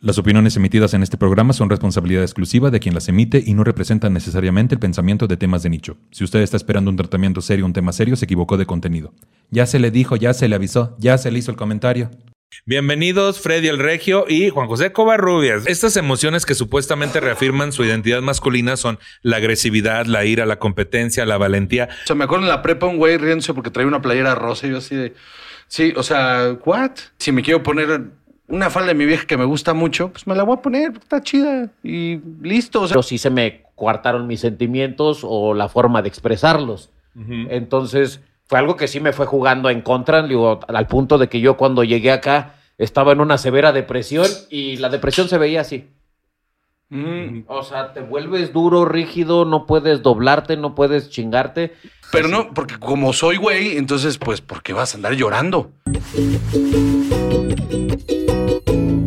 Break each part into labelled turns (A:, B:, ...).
A: Las opiniones emitidas en este programa son responsabilidad exclusiva de quien las emite y no representan necesariamente el pensamiento de temas de nicho. Si usted está esperando un tratamiento serio, un tema serio, se equivocó de contenido. Ya se le dijo, ya se le avisó, ya se le hizo el comentario.
B: Bienvenidos Freddy el Regio y Juan José Covarrubias. Estas emociones que supuestamente reafirman su identidad masculina son la agresividad, la ira, la competencia, la valentía.
C: O sea, me acuerdo en la prepa un güey riéndose porque traía una playera rosa y yo así de... Sí, o sea, ¿what? Si me quiero poner una falda de mi vieja que me gusta mucho, pues me la voy a poner, está chida y listo. O sea,
D: pero sí se me coartaron mis sentimientos o la forma de expresarlos. Entonces, fue algo que sí me fue jugando en contra, digo, al punto de que yo cuando llegué acá estaba en una severa depresión y la depresión se veía así.
C: mm,
D: O sea, te vuelves duro, rígido, no puedes doblarte, no puedes chingarte.
C: pero no, porque como soy güey, entonces, pues, ¿por qué vas a andar llorando?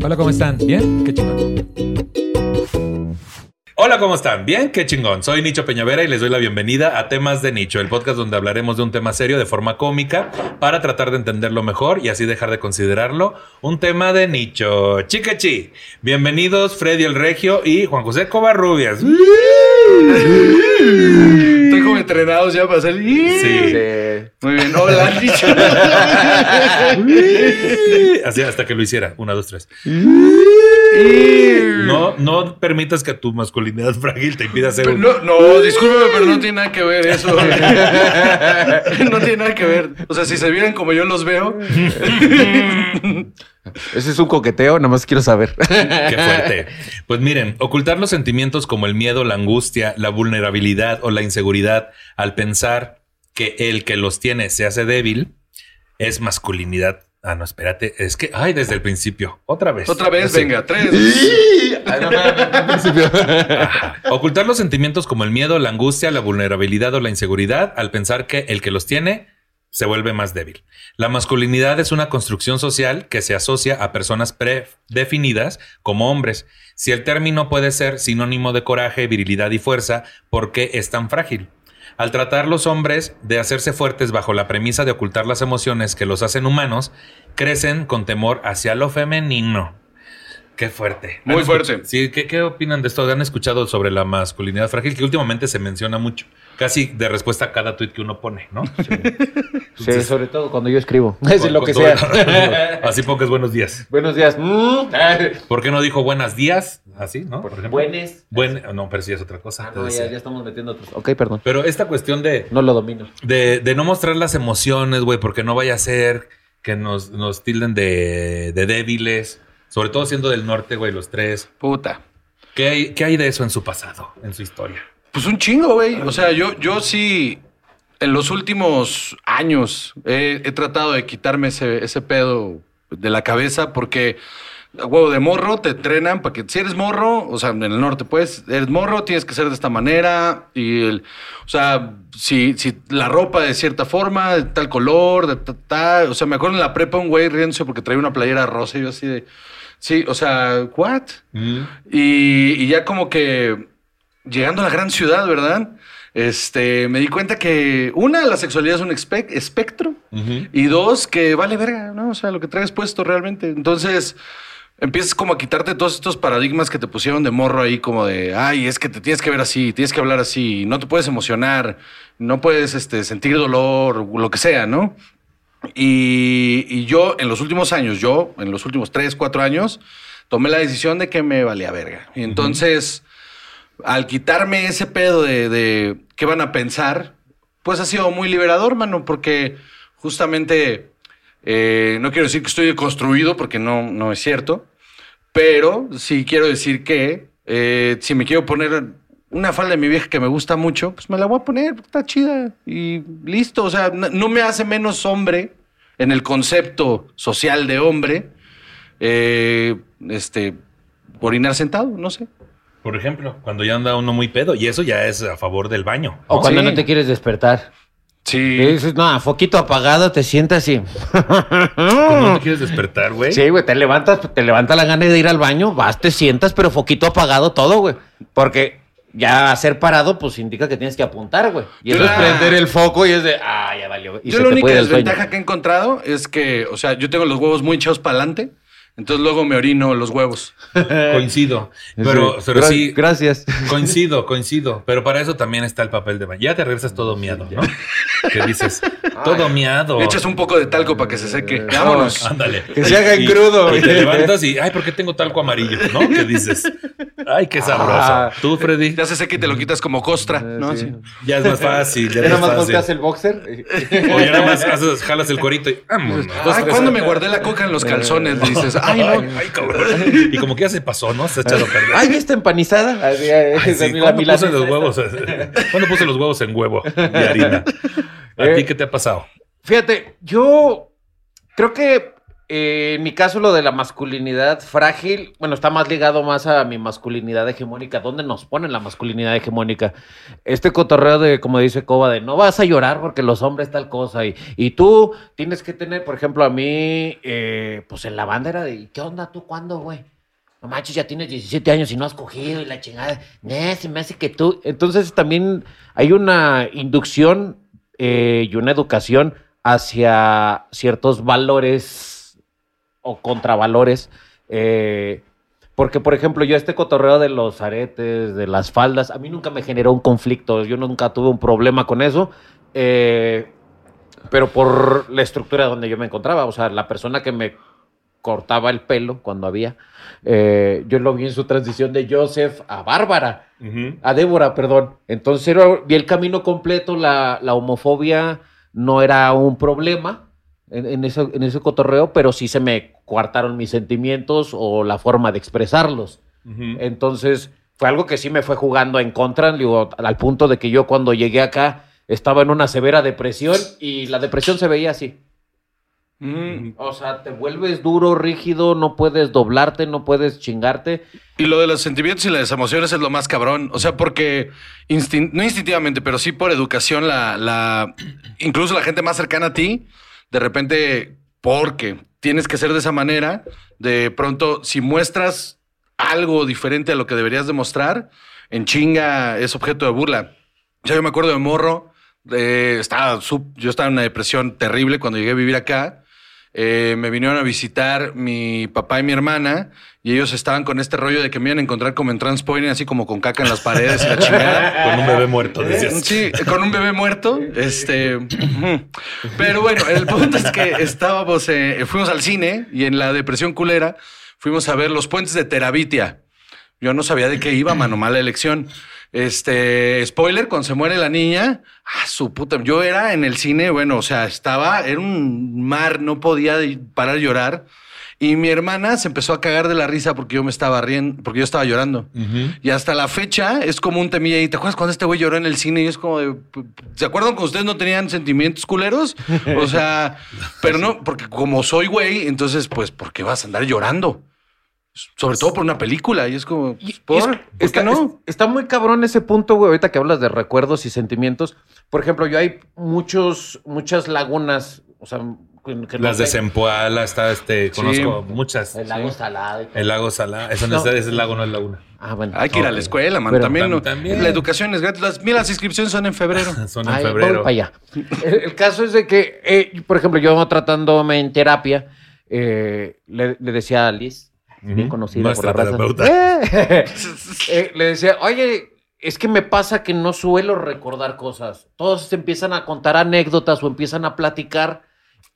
A: Hola, ¿cómo están? ¿Bien? Qué chingón.
B: Hola, ¿cómo están? Bien, qué chingón. Soy Nicho Peñavera y les doy la bienvenida a Temas de Nicho, el podcast donde hablaremos de un tema serio de forma cómica para tratar de entenderlo mejor y así dejar de considerarlo un tema de nicho. Chiquechi, bienvenidos Freddy el Regio y Juan José Covarrubias.
C: Estoy como entrenados ya para salir.
B: Sí.
C: Muy bien, hola, dicho.
B: Así hasta que lo hiciera. Una, dos, tres. No, no permitas que tu masculinidad frágil te impida ser un...
C: No, no, discúlpeme, pero no tiene nada que ver eso. no tiene nada que ver. O sea, si se vieran como yo los veo,
E: Ese es un coqueteo, nada más quiero saber.
B: Qué fuerte. Pues miren, ocultar los sentimientos como el miedo, la angustia, la vulnerabilidad o la inseguridad al pensar que el que los tiene se hace débil es masculinidad. Ah, no, espérate. Es que, ay, desde el principio. Otra vez.
C: otra vez, venga, tres.
E: Ay, no, no, no.
B: Ocultar los sentimientos como el miedo, la angustia, la vulnerabilidad o la inseguridad al pensar que el que los tiene se vuelve más débil. La masculinidad es una construcción social que se asocia a personas predefinidas como hombres. Si el término puede ser sinónimo de coraje, virilidad y fuerza, ¿por qué es tan frágil? Al tratar los hombres de hacerse fuertes bajo la premisa de ocultar las emociones que los hacen humanos, crecen con temor hacia lo femenino. Qué fuerte.
C: Muy
B: ¿Han
C: fuerte.
B: Sí, ¿qué, ¿qué opinan de esto? ¿Han escuchado sobre la masculinidad frágil? Que últimamente se menciona mucho. Casi de respuesta a cada tuit que uno pone, ¿no?
D: Sí, sobre todo cuando yo escribo. Es
B: Con-
D: lo que
B: todo-
D: sea.
B: Así pocas buenos días.
D: Buenos días. Mm.
B: ¿Por qué no dijo buenos días? Así, ¿no? Por ejemplo.
D: Buenes.
B: Buen, no, pero sí es otra cosa.
D: Ah, no, ya, ya estamos metiendo otros. Ok, perdón.
B: Pero esta cuestión de,
D: No lo domino.
B: de, de no mostrar las emociones, güey, porque no vaya a ser que nos, nos tilden de, de débiles, sobre todo siendo del norte, güey, los tres.
C: Puta.
B: ¿Qué hay, ¿Qué hay de eso en su pasado, en su historia?
C: Pues un chingo, güey. O sea, yo, yo sí, en los últimos años he, he tratado de quitarme ese, ese pedo de la cabeza porque, huevo, de morro te entrenan para que si eres morro, o sea, en el norte, pues, eres morro, tienes que ser de esta manera. Y, el, o sea, si, si la ropa de cierta forma, de tal color, de ta, ta. O sea, me acuerdo en la prepa un güey riéndose porque traía una playera rosa y yo así de. Sí, o sea, ¿what? Y, y ya como que llegando a la gran ciudad, ¿verdad? Este, me di cuenta que una, la sexualidad es un espe- espectro y dos, que vale verga, ¿no? O sea, lo que traes puesto realmente. Entonces, empiezas como a quitarte todos estos paradigmas que te pusieron de morro ahí, como de, ay, es que te tienes que ver así, tienes que hablar así, no te puedes emocionar, no puedes este, sentir dolor, lo que sea, ¿no? Y, y yo, en los últimos años, yo, en los últimos tres, cuatro años, tomé la decisión de que me valía verga. Y entonces, al quitarme ese pedo de, qué van a pensar, pues ha sido muy liberador, mano, porque justamente, eh, no quiero decir que estoy construido, porque no, no es cierto, pero sí quiero decir que eh, si me quiero poner una falda de mi vieja que me gusta mucho, pues me la voy a poner, está chida y listo. O sea, no, no me hace menos hombre en el concepto social de hombre. eh, este, orinar sentado, no sé.
B: Por ejemplo, cuando ya anda uno muy pedo. Y eso ya es a favor del baño.
D: O cuando
C: Sí.
D: no te quieres despertar.
C: Sí.
D: Y dices, no, foquito apagado, te sientas y.
B: Cuando no te quieres despertar, güey.
D: Sí, güey, te levantas, te levanta la gana de ir al baño, vas, te sientas, pero foquito apagado todo, güey. Porque ya hacer parado, pues indica que tienes que apuntar, güey. Y eso es prender el foco y es de, ah, ya valió. Y
C: yo
D: se
C: la
D: te
C: única desventaja que he encontrado es que, o sea, yo tengo los huevos muy echados para adelante, entonces luego me orino los huevos.
B: Coincido. Pero, pero
D: Gra-
B: sí.
D: Gracias.
B: Coincido, coincido. Pero para eso también está el papel de baño. Ya te regresas todo miado, ¿no? Que dices, todo miado.
C: Le echas un poco de talco para que se seque. Vámonos.
B: Ándale.
D: Que se haga en crudo.
B: Y te levantas y, ay, ¿por qué tengo talco amarillo? ¿No? ¿Qué dices? Ay, qué sabroso.
D: Ah.
B: Tú, Freddy,
C: Ya se seca y te lo quitas como costra, ¿no?
D: sí.
B: Ya es más fácil. Ya
D: Ya
B: es
D: nada
B: más
D: volteas el boxer.
B: O ya nada más haces, jalas el corito y vámonos.
C: Ay, ¿cuándo me guardé la coca en los calzones? Dices, ay, no.
B: Ay, cabrón. Y como que ya se pasó, ¿no? Se ha echado a perder.
D: Ay, ¿está empanizada? Así,
B: Ay, sí. ¿Cuándo puse los
D: esta.
B: huevos? ¿Cuándo puse los huevos en huevo y harina? ¿A
D: Eh.
B: ti qué te ha pasado?
D: Fíjate, yo creo que eh, en mi caso lo de la masculinidad frágil, bueno, está más ligado más a mi masculinidad hegemónica. ¿Dónde nos ponen la masculinidad hegemónica? Este cotorreo de, como dice Coba, de no vas a llorar porque los hombres tal cosa. Y, y tú tienes que tener, por ejemplo, a mí, eh, pues en la banda era de, ¿qué onda tú cuándo, güey? No manches, ya tienes 17 años y no has cogido y la chingada. Ne, se me hace que tú. Entonces también hay una inducción eh, y una educación hacia ciertos valores o contravalores. eh, porque, por ejemplo, yo este cotorreo de los aretes, de las faldas, a mí nunca me generó un conflicto. Yo nunca tuve un problema con eso. eh, pero por la estructura donde yo me encontraba. O sea, la persona que me cortaba el pelo cuando había. eh, yo lo vi en su transición de Joseph a Bárbara, a Débora, perdón. Entonces vi el camino completo, la, la homofobia no era un problema en, en ese, en ese cotorreo, pero sí se me coartaron mis sentimientos o la forma de expresarlos. Entonces fue algo que sí me fue jugando en contra, digo, al punto de que yo cuando llegué acá estaba en una severa depresión y la depresión se veía así.
C: Mm.
D: O sea, te vuelves duro, rígido, no puedes doblarte, no puedes chingarte.
C: Y lo de los sentimientos y las emociones es lo más cabrón. O sea, porque instin- no instintivamente, pero sí por educación, la, la, incluso la gente más cercana a ti, de repente, porque tienes que ser de esa manera, de pronto, si muestras algo diferente a lo que deberías demostrar, en chinga es objeto de burla. Sea, yo me acuerdo de morro, estaba yo estaba en una depresión terrible cuando llegué a vivir acá. Eh, me vinieron a visitar mi papá y mi hermana y ellos estaban con este rollo de que me iban a encontrar como en Transpoint, así como con caca en las paredes y la chingada.
B: Con un bebé muerto, decías.
C: Sí, con un bebé muerto. Este, pero bueno, el punto es que estábamos, eh, fuimos al cine y en la depresión culera fuimos a ver los puentes de Terabitia. Yo no sabía de qué iba, mano, mala elección. Este, spoiler, cuando se muere la niña, ah, su puta, yo era en el cine, bueno, o sea, estaba, era un mar, no podía parar de llorar. Y mi hermana se empezó a cagar de la risa porque yo me estaba riendo, porque yo estaba llorando. Y hasta la fecha es como un temilla. ¿Y te acuerdas cuando este güey lloró en el cine? Y es como de. ¿Se acuerdan cuando ustedes no tenían sentimientos culeros? O sea, pero no, porque como soy güey, entonces, pues, ¿por qué vas a andar llorando? Sobre todo por una película. Y es como, pues, ¿por?
D: Es-
C: ¿Por
D: está,
C: qué no?
D: es- está muy cabrón ese punto, güey, ahorita que hablas de recuerdos y sentimientos. Por ejemplo, yo hay muchos, muchas lagunas, o sea, que, que no
B: Las de. Zempoala, está este, conozco muchas.
D: El lago salado. y todo.
B: El lago Salá. Eso no,
D: No.
B: es, ese lago, no es laguna.
D: Ah, bueno.
C: Hay que ir a la escuela, man.
D: Pero
C: también,
B: tam-
C: no-
B: también.
C: La educación es gratis. Las, mira, las inscripciones son en febrero.
B: Son en
D: Ay,
B: febrero.
D: voy para allá. El, el caso es de que, eh, por ejemplo, yo tratándome en terapia, eh, le, le decía a Liz, bien conocida
B: Nuestra
D: por la
B: terapeuta.
D: Eh, eh, le decía, oye, es que me pasa que no suelo recordar cosas. Todos se empiezan a contar anécdotas o empiezan a platicar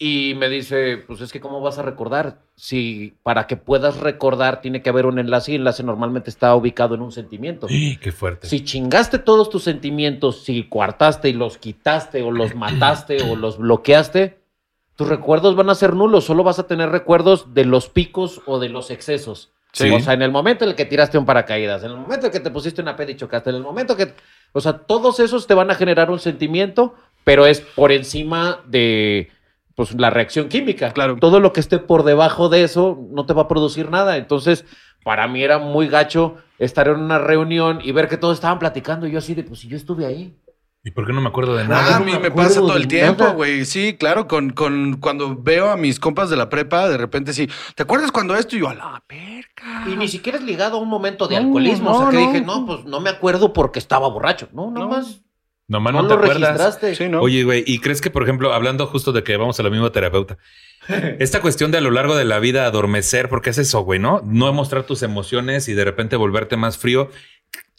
D: y me dice, pues es que cómo vas a recordar. Si para que puedas recordar tiene que haber un enlace y el enlace normalmente está ubicado en un sentimiento.
B: Qué fuerte.
D: Si chingaste todos tus sentimientos, si coartaste y los quitaste o los mataste o los bloqueaste, tus recuerdos van a ser nulos. Solo vas a tener recuerdos de los picos o de los excesos.
B: Sí.
D: O sea, en el momento en el que tiraste un paracaídas, en el momento en el que te pusiste una peda y chocaste, en el momento que... O sea, todos esos te van a generar un sentimiento, pero es por encima de pues, la reacción química.
C: Claro.
D: Todo lo que esté por debajo de eso no te va a producir nada. Entonces, para mí era muy gacho estar en una reunión y ver que todos estaban platicando y yo así de, pues si yo estuve ahí.
B: ¿Y por qué no me acuerdo de
C: Ah,
B: nada?
C: a
D: no
C: mí
D: me
C: pasa todo el tiempo,
D: nada.
C: güey. Sí, claro, con, con cuando veo a mis compas de la prepa, de repente sí. ¿Te acuerdas cuando esto? Y yo, a la verga.
D: Y ni siquiera es ligado a un momento de
C: No,
D: alcoholismo. o sea, que
C: no.
D: dije, no, pues no me acuerdo porque estaba borracho. No,
C: No.
D: nomás
B: Nomás
D: no,
B: no, te
D: lo
B: acuerdas.
D: registraste.
C: Sí, ¿no?
B: Oye, güey, ¿y crees que, por ejemplo, hablando justo de que vamos a la misma terapeuta, esta cuestión de a lo largo de la vida adormecer, porque es eso, güey, ¿no? No mostrar tus emociones y de repente volverte más frío,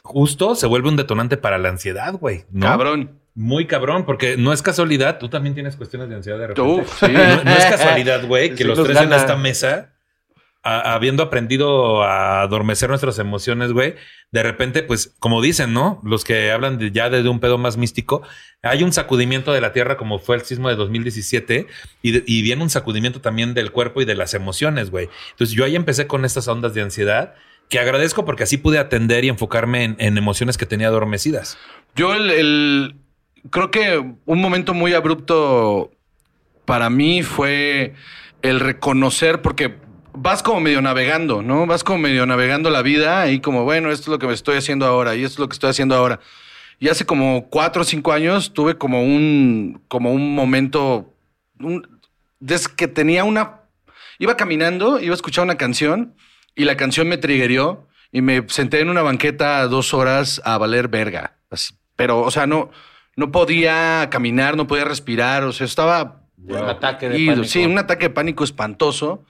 B: justo se vuelve un detonante para la ansiedad, güey, ¿no?
C: Cabrón.
B: Muy cabrón, porque no es casualidad, tú también tienes cuestiones de ansiedad de repente.
C: Uf, sí.
B: No, no es casualidad, güey, que
D: Sí
B: los tres en esta mesa, a- habiendo aprendido a adormecer nuestras emociones, güey, de repente, pues, como dicen, ¿no? Los que hablan de, ya de un pedo más místico, hay un sacudimiento de la Tierra como fue el sismo de 2017 y, de- y viene un sacudimiento también del cuerpo y de las emociones, güey. Entonces yo ahí empecé con estas ondas de ansiedad que agradezco porque así pude atender y enfocarme en, emociones que tenía adormecidas.
C: Yo creo que un momento muy abrupto para mí fue el reconocer, porque vas como medio navegando, ¿no? Vas como medio navegando la vida y como, bueno, esto es lo que me estoy haciendo ahora y esto es lo que estoy haciendo ahora. Y hace como cuatro o cinco años tuve como un, como un momento, desde que tenía una, iba caminando, iba a escuchar una canción y la canción me triggerió y me senté en una banqueta dos horas a valer verga. Así, pero, o sea, no, no podía caminar, no podía respirar, o sea, estaba...
D: Un ataque de pánico.
C: Sí, un ataque de pánico espantoso.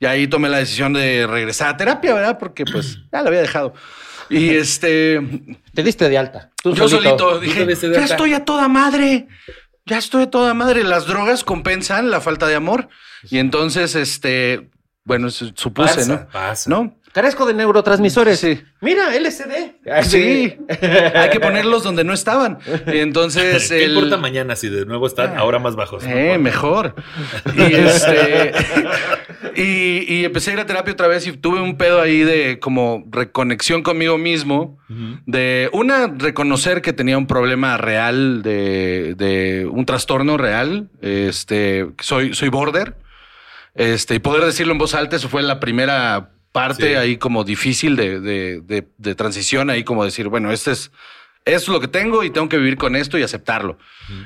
C: Y ahí tomé la decisión de regresar a terapia, ¿verdad? Porque pues ya la había dejado. Y este,
D: Te diste de alta. Tú
C: yo solito dije, ya
B: alta".
C: estoy a toda madre. Ya estoy a toda madre. Las drogas compensan la falta de amor. Y entonces, este, bueno, su- supuse,
B: Pasa,
C: ¿no?
B: pasa.
C: ¿No?
D: Carezco de neurotransmisores.
C: Sí.
D: Mira, LSD.
C: Sí. Hay que ponerlos donde no estaban. Y entonces.
B: ¿Qué
C: el-
B: importa mañana si de nuevo están ahora más bajos?
C: Eh, mejor. Y este. y, y empecé a ir a terapia otra vez y tuve un pedo ahí de como reconexión conmigo mismo. De una, reconocer que tenía un problema real, de, de un trastorno real. Este, soy, soy border. Este, y poder decirlo en voz alta, eso fue la primera parte
B: Sí.
C: ahí como difícil de, de- de- de transición, ahí como decir, bueno, este es, esto es lo que tengo y tengo que vivir con esto y aceptarlo.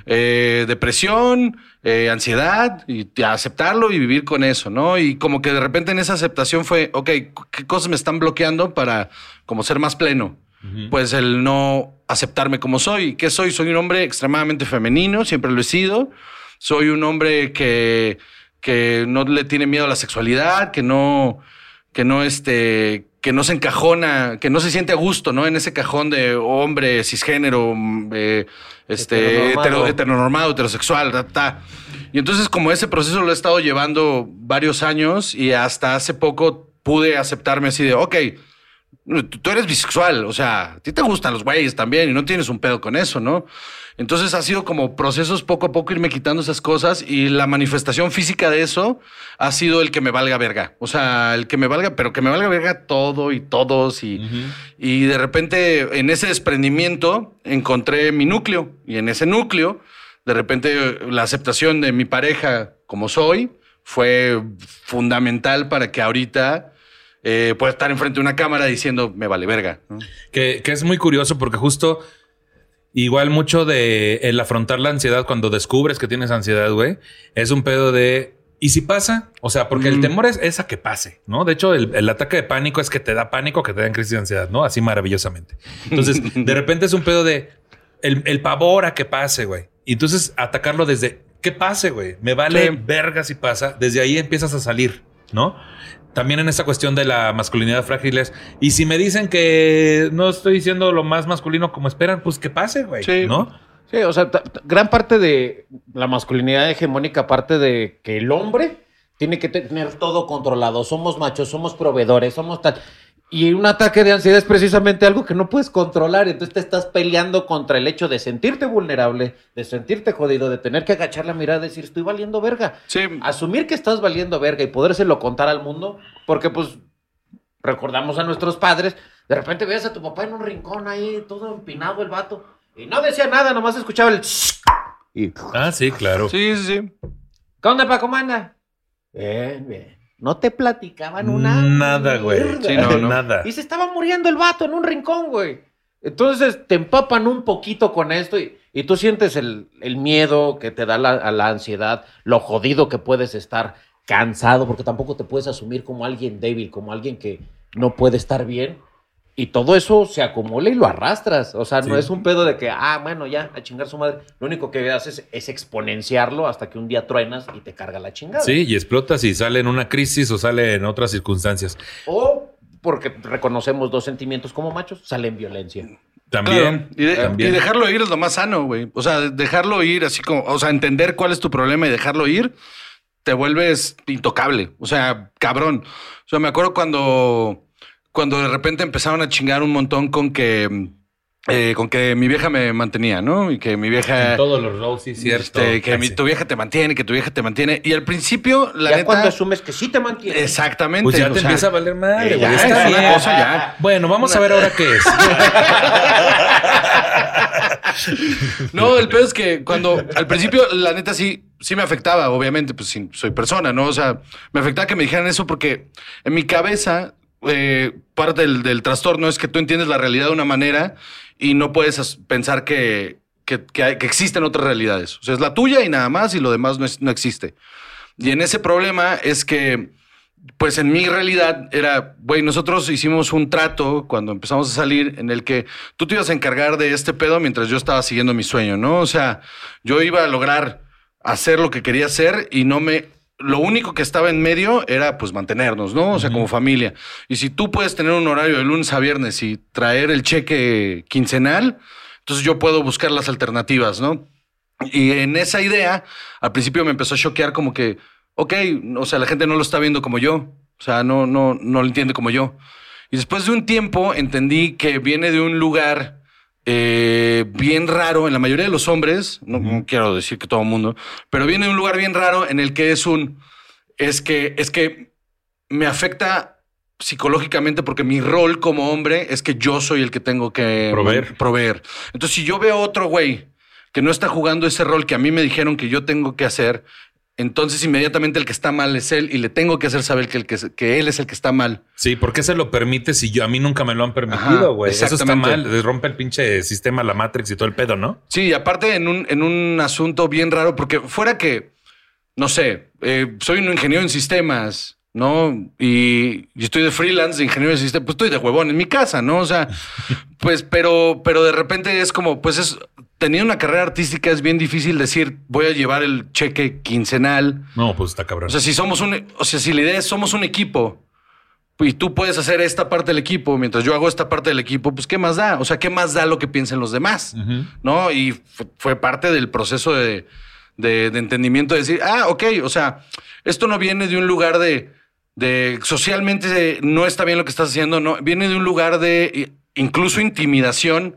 C: Eh, depresión, eh, ansiedad, y aceptarlo y vivir con eso, ¿no? Y como que de repente en esa aceptación fue, ok, ¿qué cosas me están bloqueando para como ser más pleno? Pues el no aceptarme como soy. ¿Qué soy? Soy un hombre extremadamente femenino, siempre lo he sido. Soy un hombre que, que no le tiene miedo a la sexualidad, que no, que no este, que no se encajona, que no se siente a gusto, ¿no? En ese cajón de hombre cisgénero, mm, eh, este,
D: Heteronormado.
C: hetero- heteronormado, heterosexual, ta, ta. Y entonces como ese proceso lo he estado llevando varios años y hasta hace poco pude aceptarme así de, ok, tú eres bisexual, o sea, a ti te gustan los güeyes también y no tienes un pedo con eso, ¿no? Entonces ha sido como procesos poco a poco irme quitando esas cosas y la manifestación física de eso ha sido el que me valga verga. O sea, el que me valga, pero que me valga verga todo y todos y, y de repente en ese desprendimiento encontré mi núcleo y en ese núcleo de repente la aceptación de mi pareja como soy fue fundamental para que ahorita eh, pueda estar enfrente de una cámara diciendo me vale verga. ¿no?
B: Que, que es muy curioso porque justo igual mucho de el afrontar la ansiedad cuando descubres que tienes ansiedad, güey, es un pedo de ¿y si pasa? O sea, porque el temor es, es a que pase, ¿no? De hecho, el, el ataque de pánico es que te da pánico, que te da crisis de ansiedad, ¿no? Así maravillosamente. Entonces, de repente es un pedo de el, el pavor a que pase, güey. Y entonces atacarlo desde que pase, güey. Me vale
C: Sí.
B: verga si pasa. Desde ahí empiezas a salir, ¿no? También en esta cuestión de la masculinidad frágil es, y si me dicen que no estoy diciendo lo más masculino como esperan, pues que pase, güey,
C: Sí.
B: ¿no?
D: Sí, o sea, gran parte de la masculinidad hegemónica parte de que el hombre tiene que tener todo controlado. Somos machos, somos proveedores, somos tal. Y un ataque de ansiedad es precisamente algo que no puedes controlar. Entonces te estás peleando contra el hecho de sentirte vulnerable, de sentirte jodido, de tener que agachar la mirada y decir, estoy valiendo verga.
C: Sí,
D: Asumir que estás valiendo verga y podérselo contar al mundo, porque pues recordamos a nuestros padres, de repente ves a tu papá en un rincón ahí, todo empinado el vato, y no decía nada, nomás escuchaba el... y,
B: Ah, sí, claro.
C: sí, sí, sí.
D: ¿Qué onda, pa' cómo anda? Bien, bien. No te platicaban una.
B: Nada, güey.
C: Sí, no, no.
B: Nada.
D: Y se estaba muriendo el vato en un rincón, güey. Entonces te empapan un poquito con esto y, y tú sientes el, el miedo que te da la, a la ansiedad, lo jodido que puedes estar cansado, porque tampoco te puedes asumir como alguien débil, como alguien que no puede estar bien. Y todo eso se acumula y lo arrastras. O sea, no es un pedo de que, ah, bueno, ya, a chingar su madre. Lo único que haces es exponenciarlo hasta que un día truenas y te carga la chingada.
B: Sí, y explotas y sale en una crisis o sale en otras circunstancias.
D: O porque reconocemos dos sentimientos como machos, sale en violencia.
B: También.
C: Claro, Y, de-
B: también.
C: y dejarlo ir es lo más sano, güey. O sea, dejarlo ir así como, o sea, entender cuál es tu problema y dejarlo ir, te vuelves intocable. O sea, cabrón. O sea, me acuerdo cuando, cuando de repente empezaron a chingar un montón con que, eh, con que mi vieja me mantenía, ¿no? Y que mi vieja...
B: En todos los roles, sí, cierto.
C: este, que mi- tu vieja te mantiene, que tu vieja te mantiene. Y al principio, la
D: ya
C: neta...
D: cuando asumes que sí te mantiene.
C: Exactamente.
B: Pues ya te
C: sea,
B: empieza a valer madre,
C: eh,
B: güey.
C: es una cosa ya.
B: Bueno, vamos a ver ahora qué es.
C: No, el peor es que cuando al principio, la neta sí, sí me afectaba, obviamente, pues sí, soy persona, ¿no? O sea, me afectaba que me dijeran eso porque en mi cabeza, eh, parte del, del trastorno es que tú entiendes la realidad de una manera y no puedes pensar que, que, que existen otras realidades. O sea, es la tuya y nada más y lo demás no, no existe. Y en ese problema es que, pues en mi realidad era, güey, nosotros hicimos un trato cuando empezamos a salir en el que tú te ibas a encargar de este pedo mientras yo estaba siguiendo mi sueño, ¿no? O sea, yo iba a lograr hacer lo que quería hacer y no me... Lo único que estaba en medio era pues mantenernos, ¿no? O sea, como familia. Y si tú puedes tener un horario de lunes a viernes y traer el cheque quincenal, entonces yo puedo buscar las alternativas, ¿no? Y en esa idea, al principio me empezó a choquear como que, ok, o sea, la gente no lo está viendo como yo. O sea, no, no, no lo entiende como yo. Y después de un tiempo entendí que viene de un lugar eh, bien raro en la mayoría de los hombres, no, no quiero decir que todo el mundo, pero viene de un lugar bien raro en el que es un, es que, es que me afecta psicológicamente porque mi rol como hombre es que yo soy el que tengo que
B: Proveer.
C: proveer. Entonces, si yo veo a otro güey que no está jugando ese rol que a mí me dijeron que yo tengo que hacer, entonces inmediatamente el que está mal es él y le tengo que hacer saber que, el que, que él es el que está mal.
B: Sí, ¿por qué se lo permite si yo a mí nunca me lo han permitido, güey? Eso está mal. Rompe el pinche sistema, la Matrix y todo el pedo, ¿no?
C: Sí, y aparte en un, en un asunto bien raro, porque fuera que, no sé, eh, soy un ingeniero en sistemas, ¿no? Y, y estoy de freelance de ingeniero en sistemas, pues estoy de huevón en mi casa, ¿no? O sea, pues, pero, pero de repente es como, pues es, teniendo una carrera artística es bien difícil decir, voy a llevar el cheque quincenal.
B: No, pues está cabrón.
C: O sea, si somos un, o sea, si la idea es somos un equipo y tú puedes hacer esta parte del equipo mientras yo hago esta parte del equipo, pues ¿qué más da? O sea, ¿qué más da lo que piensen los demás? ¿no? Y fu- fue parte del proceso de, de- de entendimiento de decir, ah, ok, o sea, esto no viene de un lugar de, de socialmente no está bien lo que estás haciendo, no, viene de un lugar de i- incluso intimidación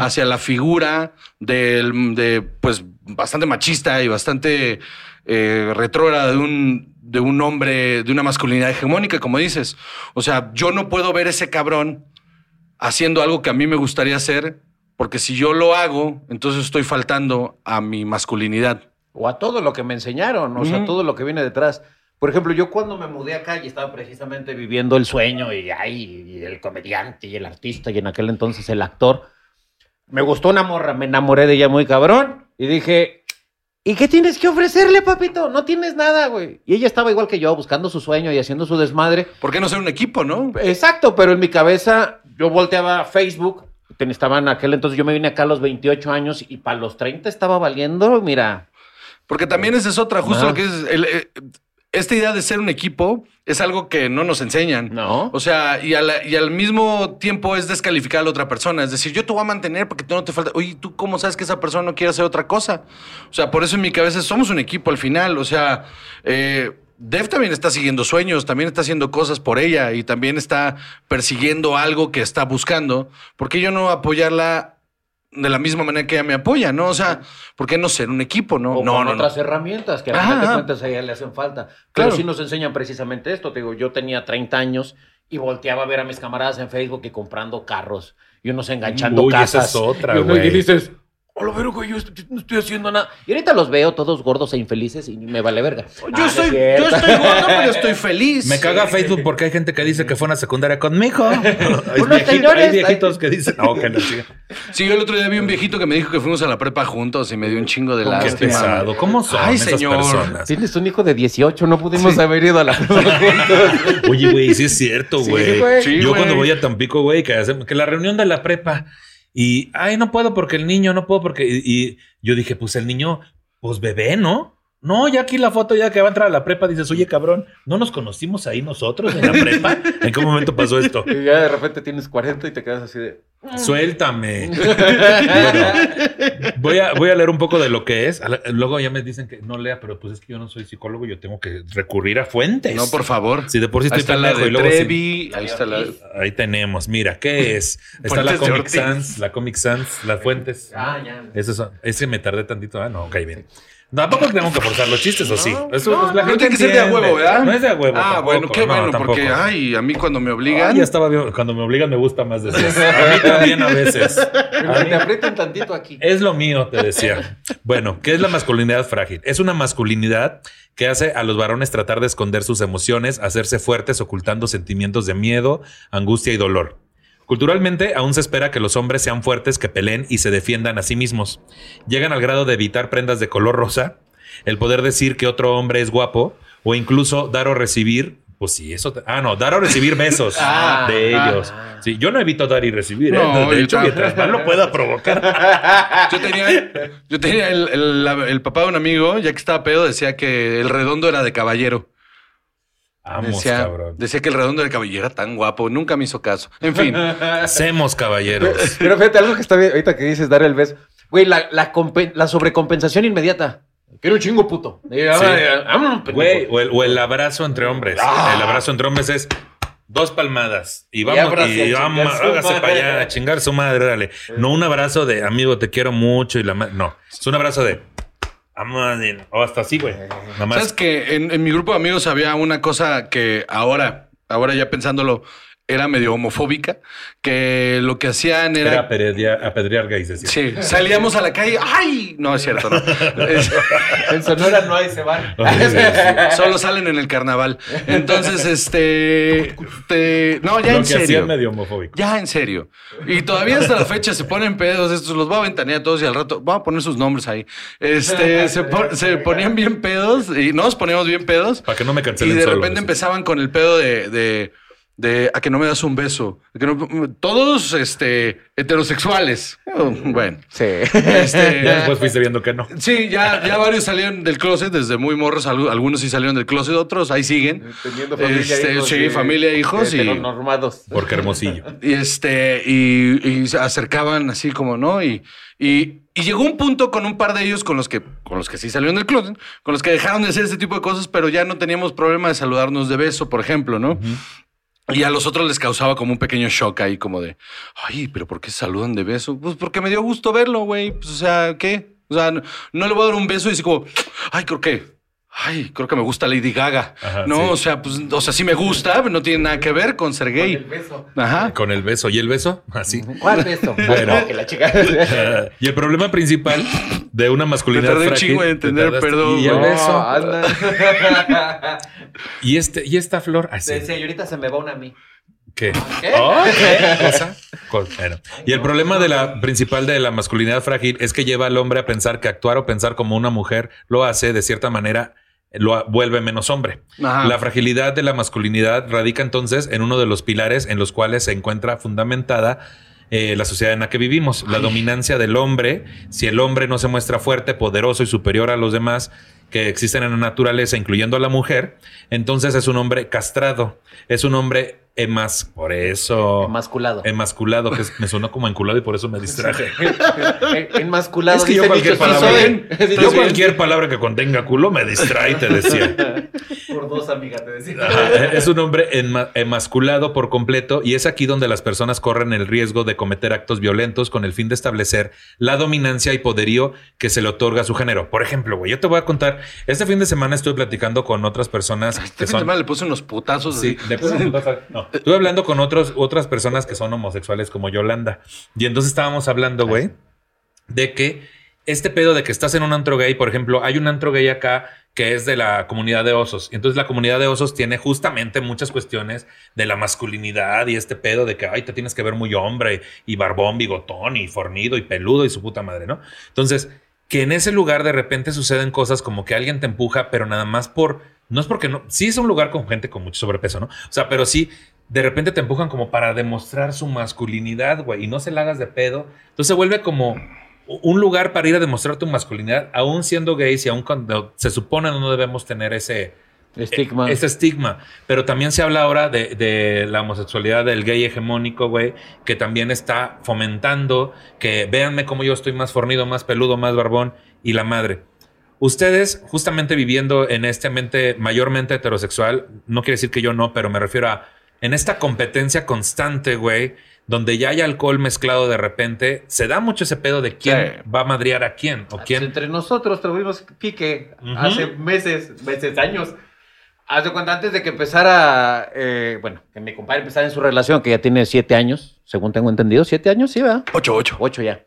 C: hacia la figura del, de, pues, bastante machista y bastante eh, retrógrada de un, de un hombre, de una masculinidad hegemónica, como dices. O sea, yo no puedo ver ese cabrón haciendo algo que a mí me gustaría hacer, porque si yo lo hago, entonces estoy faltando a mi masculinidad.
D: O a todo lo que me enseñaron, o sea, todo lo que viene detrás. Por ejemplo, yo cuando me mudé acá y estaba precisamente viviendo el sueño y ahí y el comediante y el artista y en aquel entonces el actor, me gustó una morra, me enamoré de ella muy cabrón y dije, ¿y qué tienes que ofrecerle, papito? No tienes nada, güey. Y ella estaba igual que yo, buscando su sueño y haciendo su desmadre.
C: ¿Por qué no ser un equipo, no?
D: Exacto, pero en mi cabeza yo volteaba a Facebook, estaba en aquel entonces, yo me vine acá a los 28 años y para los 30 estaba valiendo, mira,
C: Porque también esa es otra, justo lo que es. el- eh, esta idea de ser un equipo es algo que no nos enseñan.
D: ¿no?
C: O sea, y, a la- y al mismo tiempo es descalificar a la otra persona. Es decir, yo te voy a mantener porque tú no te falta. Oye, ¿tú cómo sabes que esa persona no quiere hacer otra cosa? O sea, por eso en mi cabeza somos un equipo al final. O sea, eh, Dev también está siguiendo sueños, también está haciendo cosas por ella y también está persiguiendo algo que está buscando. ¿Por qué yo no apoyarla de la misma manera que ella me apoya? ¿No? O sea, ¿por qué no ser un equipo? No,
D: o
C: no,
D: con
C: no, no.
D: otras herramientas que a final de cuentas a ella le hacen falta. Pero
C: Claro.
D: sí nos enseñan precisamente esto. Te digo, yo tenía 30 años y volteaba a ver a mis camaradas en Facebook y comprando carros y unos enganchando
B: Uy, esa
D: casas.
B: es otra,
D: y, uno- y dices, Hola, pero güey, yo estoy- no estoy haciendo nada. Y ahorita los veo todos gordos e infelices y me vale verga.
C: Yo,
D: Ah, no es
C: estoy,
D: cierto.
C: yo estoy gordo, pero estoy feliz.
B: Me caga Facebook porque hay gente que dice que fue a una secundaria conmigo. hay,
D: Unos
B: viejito-
D: señores,
B: hay viejitos que dicen, no, que no, chica.
C: Sí, yo el otro día vi un viejito que me dijo que fuimos a la prepa juntos y me dio un chingo de
B: Qué
C: lástima.
B: pesado. ¿Cómo son
C: Ay,
B: esas
C: señor.
B: personas?
D: Tienes un hijo de 18, no pudimos haber ido a la juntos.
B: Oye, güey, sí es cierto, güey.
D: güey.
C: Sí,
B: Yo
C: güey.
B: cuando voy a Tampico, güey, que hacemos que la reunión de la prepa y ay, no puedo porque el niño, no puedo porque y, yo dije, pues el niño, pues bebé, ¿no? No, ya aquí la foto ya que va a entrar a la prepa dices, "Oye, cabrón, ¿no nos conocimos ahí nosotros en la prepa? ¿En qué momento pasó esto?
D: Y ya de repente tienes 40 y te quedas así de.
B: Suéltame. Bueno, voy, a, voy a leer un poco de lo que es. Luego ya me dicen que no lea, pero pues es que yo no soy psicólogo, yo tengo que recurrir a fuentes.
C: No, por favor.
B: Si de por sí
C: ahí
B: estoy
C: está la de
B: y luego
C: Trevi. Ahí está la.
B: Ahí tenemos, mira, ¿qué es? Está la Comic. Sans, la Comic Sans, las fuentes.
D: Ah, ya.
B: Ese, son- ese me tardé tantito, ah, no, ok, bien. Tampoco tengo que forzar los chistes, ¿o sí? Eso, pues, la
C: No
B: gente
C: tiene que ser de a huevo, ¿verdad?
B: No es de a huevo.
C: Ah,
B: tampoco,
C: bueno, qué
B: no,
C: bueno, porque, ay, a mí cuando me obligan.
B: ya estaba bien. Cuando me obligan me gusta más decir. A mí también a veces. A mí-
D: Te aprietan tantito aquí.
B: es lo mío, te decía. Bueno, ¿qué es la masculinidad frágil? Es una masculinidad que hace a los varones tratar de esconder sus emociones, hacerse fuertes ocultando sentimientos de miedo, angustia y dolor. Culturalmente, aún se espera que los hombres sean fuertes, que peleen y se defiendan a sí mismos. Llegan al grado de evitar prendas de color rosa, el poder decir que otro hombre es guapo o incluso dar o recibir. Pues sí, eso. te- ah, no, dar o recibir besos
D: Ah,
B: de
D: ah,
B: ellos.
D: ah.
B: Sí, yo no evito dar y recibir. ¿eh?
C: No,
B: de hecho, mientras más lo pueda provocar.
C: Yo tenía, yo tenía el, el papá de un amigo, ya que estaba pedo, decía que el redondo era de caballero.
B: Vamos,
C: Decía,
B: cabrón.
C: decía que el redondo de caballero era tan guapo, nunca me hizo caso. En fin,
B: Hacemos, caballeros.
D: Pero fíjate, algo que está bien, ahorita que dices dar el beso. Güey, la, la, compen- la sobrecompensación inmediata. Quiero un chingo puto. Y, ah,
B: Sí. Güey, o el, o el abrazo entre hombres.
D: Ah.
B: El abrazo entre hombres es dos palmadas. Y vamos, y
D: a
B: vamos,
D: chingar su
B: hágase
D: madre.
B: para allá, a chingar su madre, dale. No un abrazo de amigo, te quiero mucho y la No, es un abrazo de. De- o hasta así, güey.
C: ¿sabes que en, en mi grupo de amigos había una cosa que ahora, ahora ya pensándolo, era medio homofóbica, que lo que hacían
B: Era
C: era...
B: apedrear, apedrear gays, decía.
C: Sí, salíamos a la calle, ¡ay! No, es cierto, no.
D: En Sonora no hay, se van.
C: solo salen en el carnaval. Entonces, este... te- no, ya
B: Lo
C: en
B: que
C: serio.
B: medio homofóbico.
C: Ya en serio. Y todavía hasta la fecha se ponen pedos estos, los voy a ventanear a todos y al rato, voy a poner sus nombres ahí. Este, se, pon- se ponían bien pedos y nos poníamos bien pedos.
B: Para que no me
C: Y
B: cancelen
C: de
B: solo,
C: repente empezaban con el pedo de, de, de a que no me das un beso. Que no- todos este, heterosexuales. Oh, Bueno.
D: Sí.
C: Este,
B: Ya después fuiste viendo que no.
C: Sí, ya, ya varios salieron del closet desde muy morros. algu- Algunos sí salieron del closet, otros ahí siguen.
D: Teniendo familia,
C: Este,
D: hijos.
C: sí,
D: y-
C: familia, hijos y-
D: heteronormados.
B: Porque hermosillo.
C: Y este, y, y se acercaban así como, ¿no? Y, y, y llegó un punto con un par de ellos con los que, con los que sí salieron del closet, con los que dejaron de hacer este tipo de cosas, pero ya no teníamos problema de saludarnos de beso, por ejemplo, ¿no? Y a los otros les causaba como un pequeño shock ahí, como de, ay, pero ¿por qué saludan de beso? Pues porque me dio gusto verlo, güey. Pues, o sea, ¿qué? O sea, no, le voy a dar un beso y así como, ay, creo que, ay, creo que me gusta Lady Gaga.
B: Ajá,
C: no,
B: sí.
C: o sea, pues, o sea, sí me gusta, pero no tiene nada que ver con ser gay.
D: beso.
C: Ajá.
B: Con el beso. ¿Y el beso? Así.
D: ¿Cuál beso?
B: Bueno.
D: No, que la chica.
B: y el problema principal de una masculinidad
C: Me tardé un
B: frágil-
C: chingo en
B: te
C: entender,
B: tardaste.
C: perdón,
B: Y el beso.
D: Anda.
B: Y este, y esta flor, así.
D: Sí, señorita, se me va una a mí.
B: ¿Qué?
D: ¿Qué?
B: Oh, ¿qué cosa? Bueno. Y el problema de la principal de la masculinidad frágil es que lleva al hombre a pensar que actuar o pensar como una mujer lo hace de cierta manera lo vuelve menos hombre.
C: Ajá.
B: La fragilidad de la masculinidad radica entonces en uno de los pilares en los cuales se encuentra fundamentada eh, la sociedad en la que vivimos, la dominancia del hombre. Si el hombre no se muestra fuerte, poderoso y superior a los demás que existen en la naturaleza, incluyendo a la mujer, entonces es un hombre castrado, es un hombre emas, por eso
D: Emasculado.
B: emasculado, que es- me sonó como enculado y por eso me distraje.
D: En- Enmasculado.
B: Es que yo cualquier palabra,
D: soy. Sí,
B: yo cualquier palabra que contenga culo me distrae, te decía.
D: Por dos, amiga, te decía.
B: Ajá, Es un hombre enma- emasculado por completo y es aquí donde las personas corren el riesgo de cometer actos violentos con el fin de establecer la dominancia y poderío que se le otorga a su género. Por ejemplo, güey, yo te voy a contar, este fin de semana estuve platicando con otras personas
C: Este
B: que
C: fin de semana le puse unos putazos.
B: Sí,
C: así.
B: le puse un putazo. No, estuve hablando con otras personas que son homosexuales como Yolanda. Y entonces estábamos hablando, güey, de que este pedo de que estás en un antro gay, por ejemplo, hay un antro gay acá que es de la comunidad de osos. Y entonces la comunidad de osos tiene justamente muchas cuestiones de la masculinidad y este pedo de que, ay, te tienes que ver muy hombre y barbón, bigotón y fornido y peludo y su puta madre, ¿no? Entonces, que en ese lugar de repente suceden cosas como que alguien te empuja, pero nada más por, no es porque no, sí es un lugar con gente con mucho sobrepeso, ¿no? O sea, pero sí, de repente te empujan como para demostrar su masculinidad, güey, y no se la hagas de pedo. Entonces se vuelve como un lugar para ir a demostrar tu masculinidad, aún siendo gays y aún cuando se supone no debemos tener ese
D: Estigma.
B: ese estigma. Pero también se habla ahora de, de la homosexualidad del gay hegemónico, güey, que también está fomentando que véanme cómo yo estoy más fornido, más peludo, más barbón y la madre. Ustedes, justamente viviendo en este ambiente mayormente heterosexual, no quiere decir que yo no, pero me refiero a en esta competencia constante, güey, donde ya hay alcohol mezclado de repente, se da mucho ese pedo de quién
C: Sí.
B: va a madrear a quién o quién.
D: Entre nosotros tuvimos pique hace meses, meses, años. Haz de cuenta, antes de que empezara, eh, bueno, que mi compadre empezara en su relación, que ya tiene siete años, según tengo entendido, siete años, sí, ¿verdad?
C: 8-8.
D: Ocho ya.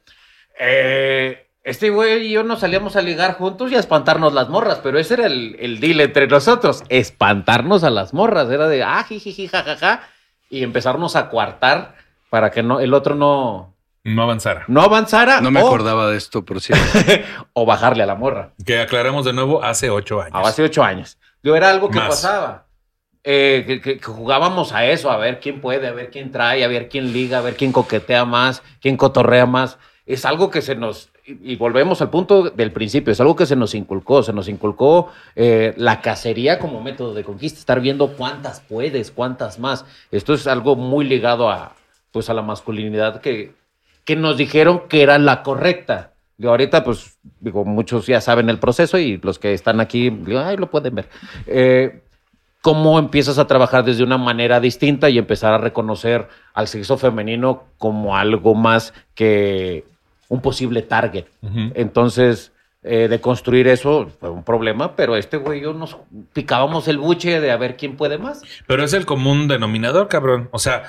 D: Eh, este güey y yo nos salíamos a ligar juntos y a espantarnos las morras, pero ese era el, el deal entre nosotros, espantarnos a las morras, era de, ah, jijiji, jajaja, y empezarnos a coartar para que no, el otro no,
B: No avanzara.
D: no avanzara
C: No me
D: o,
C: acordaba de esto, por cierto.
D: o bajarle a la morra.
B: Que aclaramos de nuevo hace ocho años.
D: Ah, hace ocho años. Digo, era algo que
B: Más.
D: pasaba. Eh, que, que- que jugábamos a eso, a ver quién puede, a ver quién trae, a ver quién liga, a ver quién coquetea más, quién cotorrea más. Es algo que se nos, y, volvemos al punto del principio, es algo que se nos inculcó, se nos inculcó eh, la cacería como método de conquista, estar viendo cuántas puedes, cuántas más. Esto es algo muy ligado a, pues, a la masculinidad que, que nos dijeron que era la correcta. Digo, ahorita, pues, digo, muchos ya saben el proceso y los que están aquí, digo, ay, lo pueden ver. Eh, cómo empiezas a trabajar desde una manera distinta y empezar a reconocer al sexo femenino como algo más que un posible target. Entonces, eh, de construir eso fue un problema, pero este güey y yo nos picábamos el buche de a ver quién puede más.
B: Pero es el común denominador, cabrón. O sea,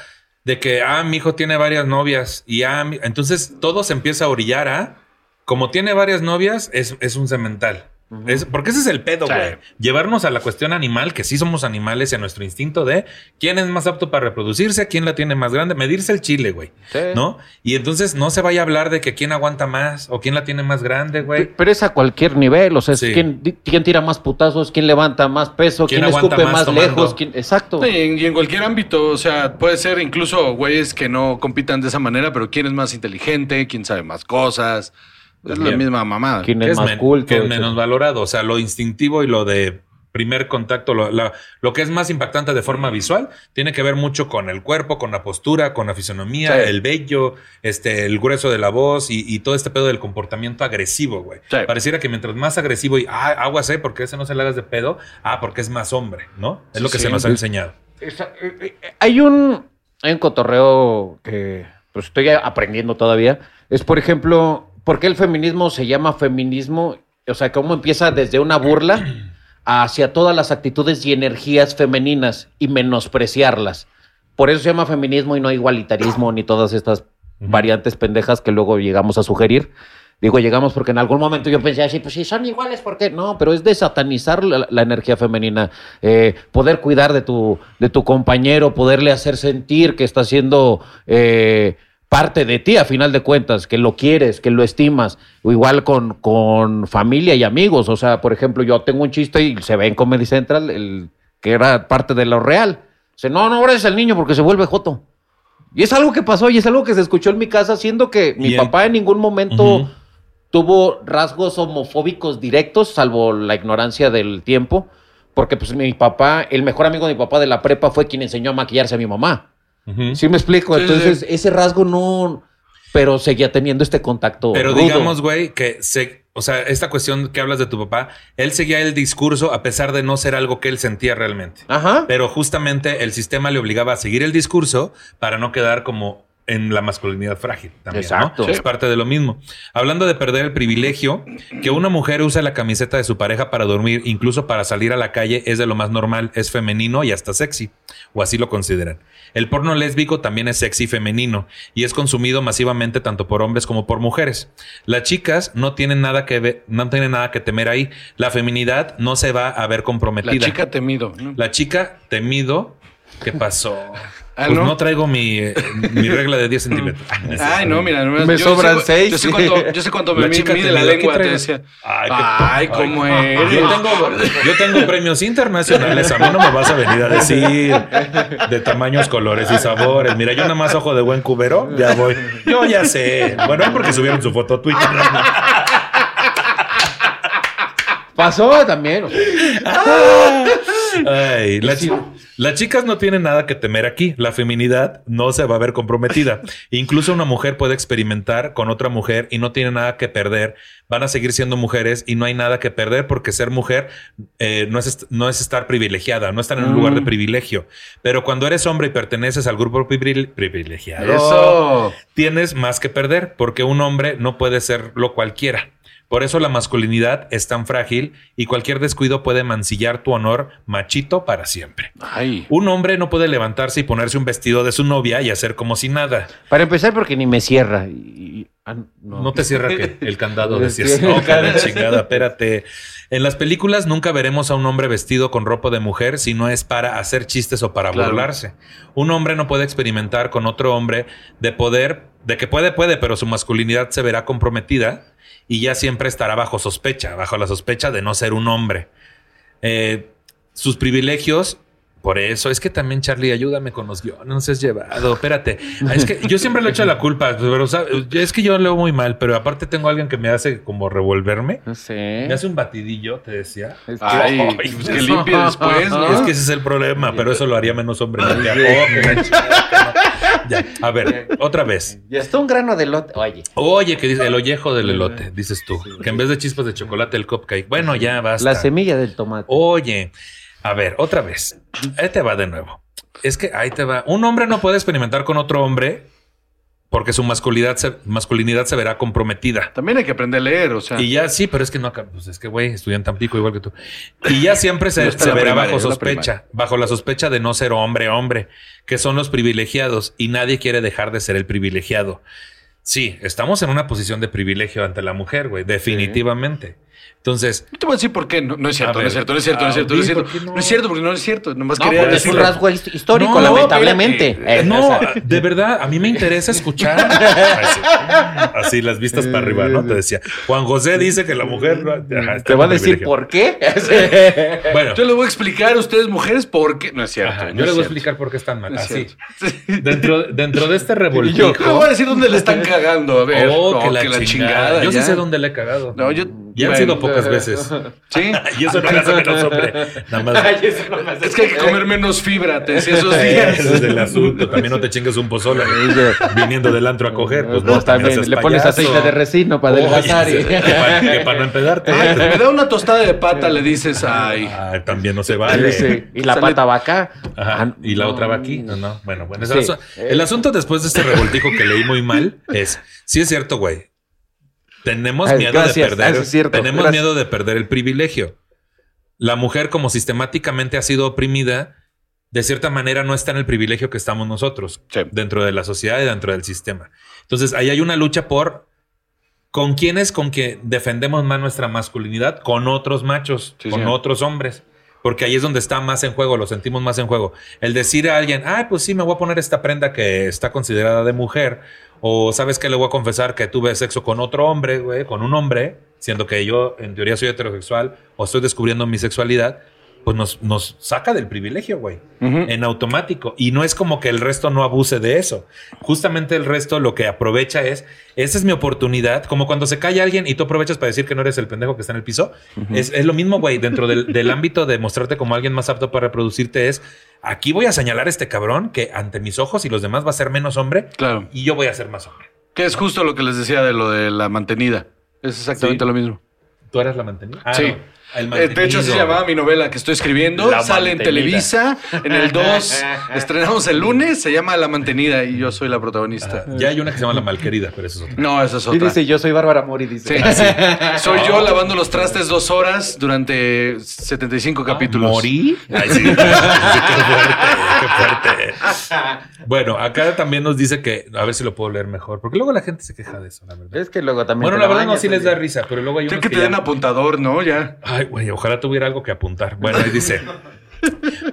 B: de que, ah, mi hijo tiene varias novias y ah, mi- entonces todo se empieza a orillar a, como tiene varias novias, es, es un cemental. Es- porque ese es el pedo,
C: Sí.
B: güey. Llevarnos a la cuestión animal, que sí somos animales y a nuestro instinto de quién es más apto para reproducirse, quién la tiene más grande, medirse el chile, güey.
D: Sí.
B: ¿No? Y entonces no se vaya a hablar de que quién aguanta más o quién la tiene más grande, güey.
D: Pero es a cualquier nivel, o sea, es
B: Sí.
D: quién, quién tira más putazos, quién levanta más peso,
B: ¿Quién
D: quién,
B: aguanta
D: escupe
B: más
D: lejos, quién- exacto.
C: Sí, y en, y en cualquier ámbito, o sea, puede ser incluso güeyes que no compitan de esa manera, pero quién es más inteligente, quién sabe más cosas. Es la misma mamada.
D: quién
B: que
D: es más
B: men-
D: culto.
B: que es menos valorado. O sea, lo instintivo y lo de primer contacto, lo, la- lo que es más impactante de forma visual, tiene que ver mucho con el cuerpo, con la postura, con la fisonomía,
C: Sí.
B: el vello, este, el grueso de la voz y, y todo este pedo del comportamiento agresivo, güey.
C: Sí.
B: Pareciera que mientras más agresivo y, ah, aguas, ¿eh? Porque ese no se le hagas de pedo, ah, porque es más hombre, ¿no? Es lo que
C: sí.
B: se nos ha enseñado.
D: Esa- eh, eh, hay un hay un cotorreo que pues estoy aprendiendo todavía. Es por ejemplo, ¿por qué el feminismo se llama feminismo? O sea, cómo empieza desde una burla hacia todas las actitudes y energías femeninas y menospreciarlas. Por eso se llama feminismo y no igualitarismo ni todas estas variantes pendejas que luego llegamos a sugerir. Digo, llegamos porque en algún momento yo pensé así, pues si son iguales, ¿por qué? No, pero es de satanizar la, la energía femenina, eh, poder cuidar de tu, de tu compañero, poderle hacer sentir que está siendo eh, parte de ti a final de cuentas, que lo quieres, que lo estimas, o igual con, con familia y amigos. O sea, por ejemplo, yo tengo un chiste y se ve en Comedy Central, el, que era parte de lo real. Dice, no, no gracias al niño porque se vuelve joto. Y es algo que pasó y es algo que se escuchó en mi casa, siendo que mi papá en ningún momento tuvo rasgos homofóbicos directos, salvo la ignorancia del tiempo, porque pues mi papá, el mejor amigo de mi papá de la prepa fue quien enseñó a maquillarse a mi mamá. ¿Sí me explico?
C: Sí,
D: Entonces,
C: sí.
D: ese rasgo no, pero seguía teniendo este contacto.
B: Pero
D: rudo.
B: digamos, güey, que se, o sea, esta cuestión que hablas de tu papá, él seguía el discurso a pesar de no ser algo que él sentía realmente.
D: Ajá.
B: Pero justamente el sistema le obligaba a seguir el discurso para no quedar como en la masculinidad frágil también. ¿no?
D: Exacto.
B: Es parte de lo mismo. Hablando de perder el privilegio, que una mujer use la camiseta de su pareja para dormir, incluso para salir a la calle, es de lo más normal, es femenino y hasta sexy, o así lo consideran. El porno lésbico también es sexy y femenino y es consumido masivamente tanto por hombres como por mujeres. Las chicas no tienen nada que ver, no tienen nada que temer ahí. La feminidad no se va a ver
C: La
B: comprometida.
C: chica temido. ¿no?
B: La chica temido. ¿Qué pasó?
C: Ah,
B: Pues
C: ¿no?
B: ¿no? traigo mi, eh, mi regla de 10 centímetros.
C: Ay, no, mira, no,
E: Me
C: yo
E: sobran
C: sé-
E: seis.
C: Yo sé cuánto, yo sé cuánto me
B: La
C: mide
B: chica
C: mide
B: te
C: la lengua, te decía.
B: Ay, qué-
C: Ay, cómo eres.
B: Yo tengo, yo tengo premios internacionales. A mí no me vas a venir a decir de tamaños, colores y sabores. Mira, yo nada más ojo de buen cubero, ya voy. Yo ya sé. Bueno, es porque subieron su foto a Twitter.
D: Pasó también. o sea,
B: Ay, la chi- las chicas no tienen nada que temer aquí. La feminidad no se va a ver comprometida. Incluso una mujer puede experimentar con otra mujer y no tiene nada que perder. Van a seguir siendo mujeres y no hay nada que perder porque ser mujer eh, no, es, no es estar privilegiada, no estar en un lugar de privilegio. Pero cuando eres hombre y perteneces al grupo privile- privilegiado,
C: Eso.
B: tienes más que perder porque un hombre no puede serlo cualquiera. Por eso la masculinidad es tan frágil y cualquier descuido puede mancillar tu honor machito para siempre.
C: Ay.
B: Un hombre no puede levantarse y ponerse un vestido de su novia y hacer como si nada.
D: Para empezar, porque ni me cierra. Y- ah, no.
B: No te cierra que el candado decías, no, la chingada, espérate. En las películas nunca veremos a un hombre vestido con ropa de mujer si no es para hacer chistes o para
C: Claro.
B: burlarse. Un hombre no puede experimentar con otro hombre de poder, de que puede, puede, pero su masculinidad se verá comprometida y ya siempre estará bajo sospecha, bajo la sospecha de no ser un hombre. Eh, sus privilegios. Por eso, es que también, Charlie, ayúdame con los guiones, no seas llevado. Espérate. Ah, Es que yo siempre le echo la culpa, pero o sea, es que yo leo muy mal, pero aparte tengo a alguien que me hace como revolverme.
D: No sé.
B: Me hace un batidillo, te decía.
D: Es que-
C: Ay, pues que limpie después, ¿no?
B: Es que ese es el problema, pero eso lo haría menos hombre. a ver, otra vez.
D: Ya está un grano de lote. Oye.
B: Oye, que dice el ollejo del elote, dices tú. Que en vez de chispas de chocolate, el cupcake. Bueno, ya basta.
D: La semilla del tomate.
B: Oye, a ver, otra vez. Ahí te va de nuevo. Es que ahí te va. Un hombre no puede experimentar con otro hombre porque su masculinidad se, masculinidad se verá comprometida.
C: También hay que aprender a leer, o sea.
B: Y ya sí, pero es que no pues es que güey, estudian Tampico igual que tú. Y ya siempre se, verá
C: primaria,
B: bajo
C: es la
B: sospecha, bajo la sospecha de no ser hombre, hombre, que son los privilegiados y nadie quiere dejar de ser el privilegiado. Sí, estamos en una posición de privilegio ante la mujer, güey, definitivamente. Entonces,
C: Yo te voy a decir por qué. No, no es cierto, no es cierto, no es cierto, no es cierto, no es
B: Ah,
C: cierto.
B: ¿por qué no?
C: No es cierto, porque no es cierto. Nomás
D: No,
C: quería
D: porque es un rasgo hist- histórico,
B: No,
D: lamentablemente.
C: espérate.
D: Eh,
B: no, de verdad, a mí me interesa escuchar. Así, así, las vistas para arriba, ¿no? Te decía. Juan José dice que la mujer no- ajá,
D: te va a decir por qué.
B: Bueno,
C: Yo les voy a explicar a ustedes, mujeres, por qué. No es cierto.
B: ajá,
C: no
B: yo
C: es
B: les voy a explicar por qué están mal.
C: No
B: Así. Dentro, dentro de este
C: Yo
B: revoltijo.
C: les voy a decir dónde le están cagando. A ver.
B: Oh,
C: No,
B: que la, chingada. Yo sí sé dónde le he cagado.
C: No, yo.
B: Ya han
C: bueno,
B: sido pocas veces.
C: Sí.
B: Y eso no me hace menos hombre. Nada más.
C: Es que hay que comer menos fibra, te decía esos
B: Ese
C: días.
B: es el asunto. También no te chingues un pozole viniendo del antro a coger. Pues no,
D: Pues
B: también,
D: le pones aceite de resino para adelgazar. y-
B: que pa- que para no empedarte.
C: Me da una tostada de pata, le dices, ay.
B: Ah, también no se vale.
D: Sí, Y la
C: Sale-
D: pata va acá.
B: Ajá.
D: Ah,
B: Y la
D: no.
B: otra va aquí. No, no. Bueno, bueno.
D: Sí.
B: el asunto después de este revoltijo que leí muy mal es, sí es cierto, güey. Tenemos
D: Ay,
B: miedo
D: gracias.
B: de perder.
D: Es cierto.
B: Tenemos
D: Gracias.
B: miedo de perder el privilegio. La mujer, como sistemáticamente ha sido oprimida, de cierta manera no está en el privilegio que estamos nosotros
C: Sí.
B: dentro de la sociedad y dentro del sistema. Entonces, ahí hay una lucha por con quiénes con que defendemos más nuestra masculinidad con otros machos,
C: Sí,
B: con
C: señor.
B: otros hombres. Porque ahí es donde está más en juego, lo sentimos más en juego. El decir a alguien, ah, pues sí, me voy a poner esta prenda que está considerada de mujer, o sabes que le voy a confesar que tuve sexo con otro hombre, güey, con un hombre, siendo que yo en teoría soy heterosexual o estoy descubriendo mi sexualidad, pues nos, nos saca del privilegio, güey, en automático. Y no es como que el resto no abuse de eso. Justamente el resto lo que aprovecha es, esa es mi oportunidad, como cuando se cae alguien y tú aprovechas para decir que no eres el pendejo que está en el piso. es, es lo mismo, güey, dentro del, del ámbito de mostrarte como alguien más apto para reproducirte es, aquí voy a señalar a este cabrón que ante mis ojos y los demás va a ser menos hombre
C: Claro.
B: y yo voy a ser más hombre.
C: Que es justo lo que les decía de lo de la mantenida. Es exactamente
B: Sí.
C: lo mismo.
B: ¿Tú eres la mantenida? Ah,
C: sí.
B: no. El
C: Eh, de hecho, así se llamaba mi novela que estoy escribiendo.
D: La
C: Sale en. Televisa. En el 2 estrenamos el lunes. Se llama La Mantenida y yo soy la protagonista.
B: Ya hay una que se llama La Malquerida, pero eso es otra.
C: No, esa es
D: Y
C: otra.
D: dice, yo soy Bárbara Mori, dice.
C: Sí. Soy yo lavando los trastes dos horas durante 75 capítulos.
B: ¿Morí? Ay, sí. Sí, qué fuerte, qué fuerte. Bueno, acá también nos dice que, a ver si lo puedo leer mejor, porque luego la gente se queja de eso, la verdad.
D: Es que luego también.
B: Bueno, la verdad no, sí les da risa, pero luego hay unos
C: que
B: que
C: te den
B: ya-
C: apuntador, ¿no? Ya.
B: Ay, ojalá tuviera algo que apuntar. Bueno, ahí dice,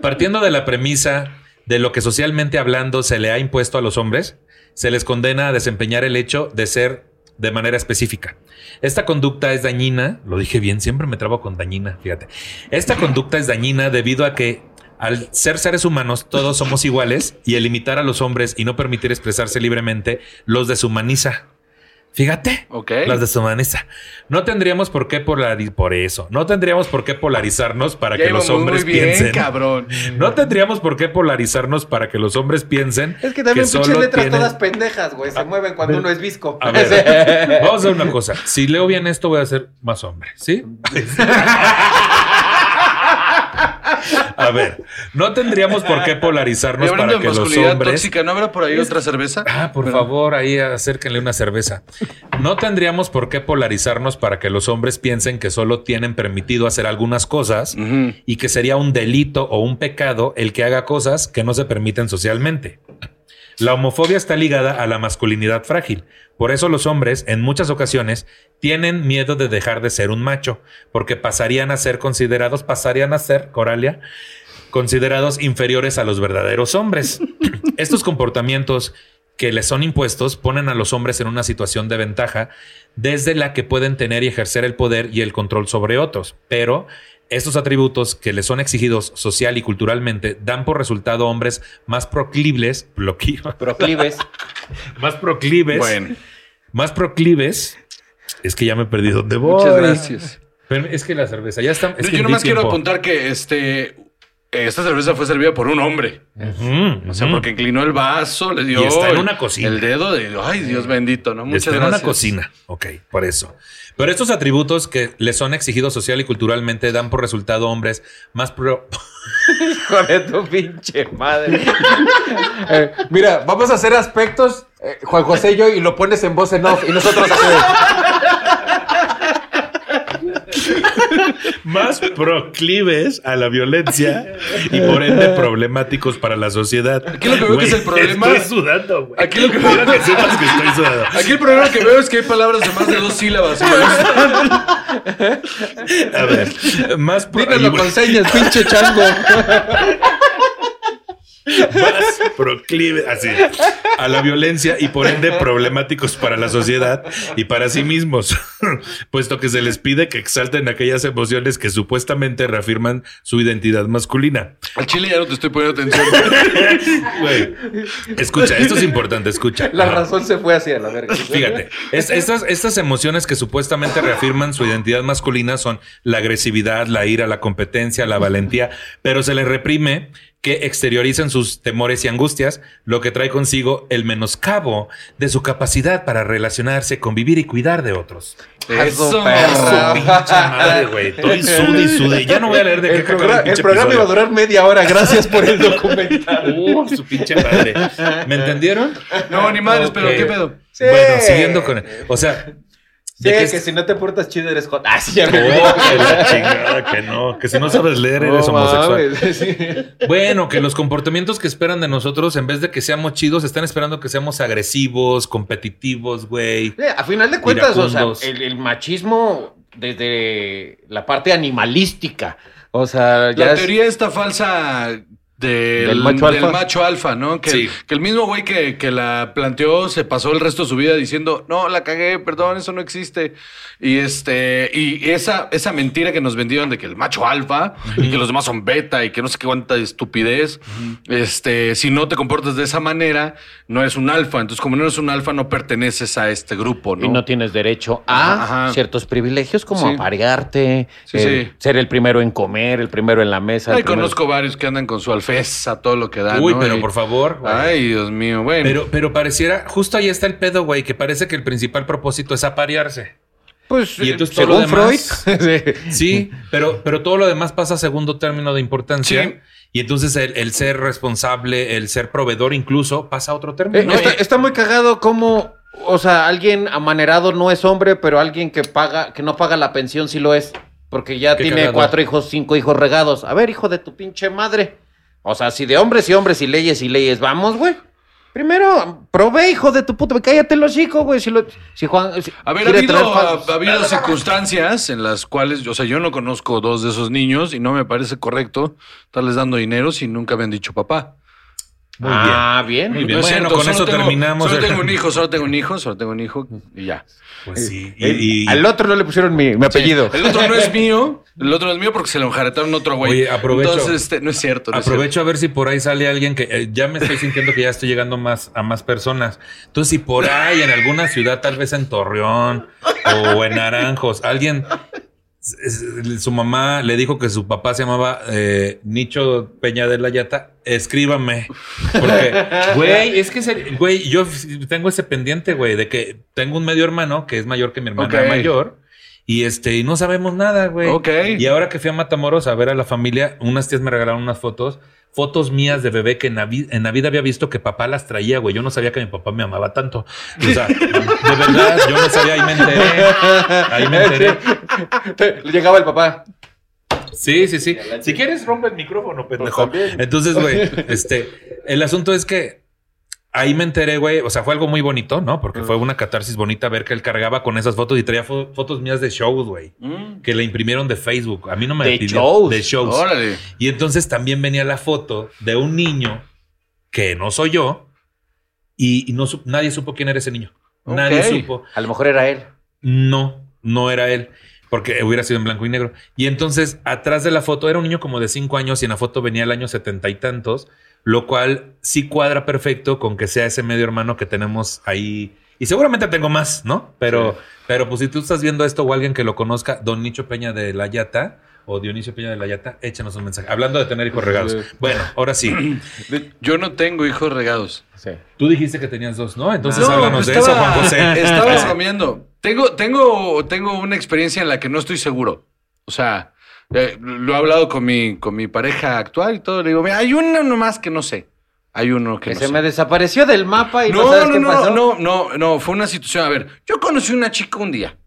B: partiendo de la premisa de lo que socialmente hablando se le ha impuesto a los hombres, se les condena a desempeñar el hecho de ser de manera específica. Esta conducta es dañina, lo dije bien, siempre me trabo con dañina, fíjate. Esta conducta es dañina debido a que al ser seres humanos todos somos iguales y el limitar a los hombres y no permitir expresarse libremente los deshumaniza. Fíjate.
C: Ok.
B: Las deshumaniza. No tendríamos por qué polarizar por eso. No tendríamos por qué polarizarnos para
C: Ya
B: que los hombres
C: muy bien,
B: piensen.
C: cabrón.
B: No tendríamos por qué polarizarnos para que los hombres piensen.
D: Es que también pinches letras
B: tienen-
D: todas pendejas, güey. Se mueven cuando
B: ver.
D: uno es visco.
B: A ver, vamos a hacer una cosa. Si leo bien esto, voy a ser más hombre, ¿sí? A ver, no tendríamos por qué polarizarnos para que los hombres.
C: tóxica, ¿no habrá por ahí otra cerveza?
B: Ah, por favor, ahí acérquenle una cerveza. No tendríamos por qué polarizarnos para que los hombres piensen que solo tienen permitido hacer algunas cosas y que sería un delito o un pecado el que haga cosas que no se permiten socialmente. La homofobia está ligada a la masculinidad frágil. Por eso los hombres, en muchas ocasiones, tienen miedo de dejar de ser un macho, porque pasarían a ser considerados, pasarían a ser, Coralia, considerados inferiores a los verdaderos hombres. Estos comportamientos que les son impuestos ponen a los hombres en una situación de ventaja desde la que pueden tener y ejercer el poder y el control sobre otros. Pero estos atributos que les son exigidos social y culturalmente dan por resultado hombres más proclives,
D: Proclives.
B: más proclives,
C: Bueno,
B: más proclives. Es que ya me perdí dónde voy.
C: muchas gracias.
B: Pero es que la cerveza ya está. es
C: Yo nomás quiero apuntar que este esta cerveza fue servida por un hombre. O sea, porque inclinó el vaso, le dio
B: Y está en
C: el-
B: una cocina.
C: el dedo de ay Dios bendito, ¿no? Muchas
B: Está en una cocina. Ok, por eso. Pero estos atributos que les son exigidos social y culturalmente dan por resultado hombres más pro...
D: Hijo de tu pinche madre. Eh, mira, vamos a hacer aspectos, eh, Juan José y yo, y lo pones en voz en off. Y nosotros así
B: más proclives a la violencia y por ende problemáticos para la sociedad.
C: Aquí lo que veo que es el problema-
B: Estoy sudando, güey.
C: Aquí lo que-
B: Quiero que sepas que estoy sudando.
C: Aquí el problema que veo es que hay palabras de más de dos sílabas. y me gustan.
B: A ver, más pro-
D: Dímelo con señas, pinche chango.
B: Más proclive así a la violencia y por ende problemáticos para la sociedad y para sí mismos, puesto que se les pide que exalten aquellas emociones que supuestamente reafirman su identidad masculina.
C: Al chile ya no te estoy poniendo atención.
B: Güey, escucha, esto es importante, escucha.
D: La
B: Ajá.
D: razón se fue hacia la verga.
B: Fíjate, es- estas, estas emociones que supuestamente reafirman su identidad masculina son la agresividad, la ira, la competencia, la valentía, pero se les reprime que exterioricen sus temores y angustias, lo que trae consigo el menoscabo de su capacidad para relacionarse, convivir y cuidar de otros.
C: Eso,
D: Su
C: perra.
B: Pinche madre, güey. Estoy sude y sude. Ya no voy a leer de qué
D: El, programa- el programa iba a durar media hora. Gracias por el documental.
B: Uh, su pinche madre. ¿Me entendieron?
C: No, ni madres, pero. ¿qué pedo?
D: Sí.
B: Bueno, siguiendo con. O sea,
D: Sí, que,
B: que-
D: si no te portas chido eres hot. Ah, sí, ya me
B: Oh, que la chingada, que no, que si no sabes leer eres
D: No
B: homosexual.
D: mames, sí.
B: Bueno, que los comportamientos que esperan de nosotros, en vez de que seamos chidos, están esperando que seamos agresivos, competitivos, güey.
D: Sí, a final de cuentas, o sea, el, el machismo desde la parte animalística. O sea, ya
C: La
D: es-
C: teoría esta falsa del,
D: Del macho
C: del
D: alfa.
C: macho alfa, ¿no? Que,
B: Sí.
C: que el mismo güey que, que la planteó se pasó el resto de su vida diciendo, no, la cagué, perdón, eso no existe. Y este, y esa, esa mentira que nos vendieron de que el macho alfa y que los demás son beta y que no sé qué cuánta estupidez, este, si no te comportas de esa manera, no eres un alfa. Entonces, como no eres un alfa, no perteneces a este grupo, ¿no?
D: Y no tienes derecho a
C: Ajá.
D: ciertos privilegios como
C: Sí.
D: aparearte,
C: Sí,
D: eh,
C: sí.
D: ser el primero en comer, el primero en la mesa. primero-
C: conozco varios que andan con su alfesa, todo lo que dan.
B: Uy,
C: ¿no?
B: pero
C: Y-
B: por favor. güey.
C: Ay, Dios mío, bueno.
B: Pero, pero pareciera, justo ahí está el pedo, güey, que parece que el principal propósito es aparearse.
D: Pues,
B: Y entonces todo
D: según
B: lo demás-
D: Freud.
B: Sí, pero, pero todo lo demás pasa a segundo término de importancia.
C: Sí.
B: Y entonces el, el ser responsable, el ser proveedor incluso, pasa a otro
D: Eh,
B: término.
D: está, está muy cagado como, o sea, alguien amanerado no es hombre, pero alguien que paga, que no paga la pensión sí lo es. Porque ya
B: Qué
D: tiene
B: cagado.
D: cuatro hijos, cinco hijos regados. A ver, hijo de tu pinche madre. O sea, si de hombres y hombres y leyes y leyes vamos, güey. Primero, provee, hijo de tu puta. Cállate los hijos, güey. Si, lo, si Juan. si
C: A ver, ha habido, ha habido circunstancias en las cuales, o sea, yo no conozco dos de esos niños y no me parece correcto estarles dando dinero si nunca me han dicho papá.
B: Muy
D: ah, bien.
B: Muy bien.
C: No
B: Bueno,
C: cierto,
B: con eso
C: tengo-
B: terminamos
C: Solo
B: el-
C: tengo un hijo, solo tengo un hijo, solo tengo un hijo y ya.
B: Pues sí. Y,
D: Eh,
B: y-
D: Al otro no le pusieron mi, mi apellido.
C: El otro no es mío, el otro no es mío porque se lo enjaretaron otro güey.
B: Oye, aprovecho-
C: Entonces, este, no es cierto. no es
B: aprovecho a ver si por ahí sale alguien que eh, ya me estoy sintiendo que ya estoy llegando más a más personas. Entonces, si por ahí en alguna ciudad, tal vez en Torreón o en Naranjos, alguien su mamá le dijo que su papá se llamaba eh, Nicho Peña de la Yata, escríbame. Porque, güey, es que, güey, yo tengo ese pendiente, güey, de que tengo un medio hermano que es mayor que mi hermana
C: Ok.
B: mayor. Y este, y no sabemos nada, güey.
C: Ok.
B: Y ahora que fui a Matamoros a ver a la familia, unas tías me regalaron unas fotos, fotos mías de bebé que en la, vi- en la vida había visto que papá las traía, güey. Yo no sabía que mi papá me amaba tanto. O sea, de verdad, yo no sabía, ahí me enteré. Ahí me enteré.
D: Llegaba el papá.
B: Sí, sí, sí. Si quieres, rompe el micrófono, pendejo. Entonces, güey, este, el asunto es que ahí me enteré, güey. O sea, fue algo muy bonito, ¿no? Porque fue una catarsis bonita ver que él cargaba con esas fotos y traía fo- fotos mías de shows, güey.
C: Mm.
B: Que le imprimieron de Facebook. A mí no me
D: ¿De
B: pidió-
D: shows?
B: De shows.
C: Órale.
B: Y entonces también venía la foto de un niño que no soy yo y, y no su- nadie supo quién era ese niño. Nadie supo.
D: A lo mejor era él.
B: No, no era él. Porque hubiera sido en blanco y negro. Y entonces, atrás de la foto, era un niño como de cinco años y en la foto venía el año setenta y tantos, lo cual sí cuadra perfecto con que sea ese medio hermano que tenemos ahí. Y seguramente tengo más, ¿no? Pero, pero pues si tú estás viendo esto o alguien que lo conozca, Don Nicho Peña de la Yata o Dionisio Peña de la Yata, échanos un mensaje. Hablando de tener hijos regados. Bueno, ahora sí.
C: Yo no tengo hijos regados.
D: Sí.
B: Tú dijiste que tenías dos, ¿no? Entonces
C: No,
B: háblanos
C: pues
B: de eso, Juan José.
C: Estaba bromeando. Tengo, tengo, tengo una experiencia en la que no estoy seguro. O sea, eh, lo he hablado con mi, con mi pareja actual y todo. Le digo, mira, hay uno nomás que no sé. Hay uno que,
D: Que
C: no
D: se
C: sé.
D: me desapareció del mapa y no,
C: No,
D: sabes
C: no,
D: qué
C: no,
D: pasó.
C: no, no, no, fue una situación. A ver, yo conocí una chica un día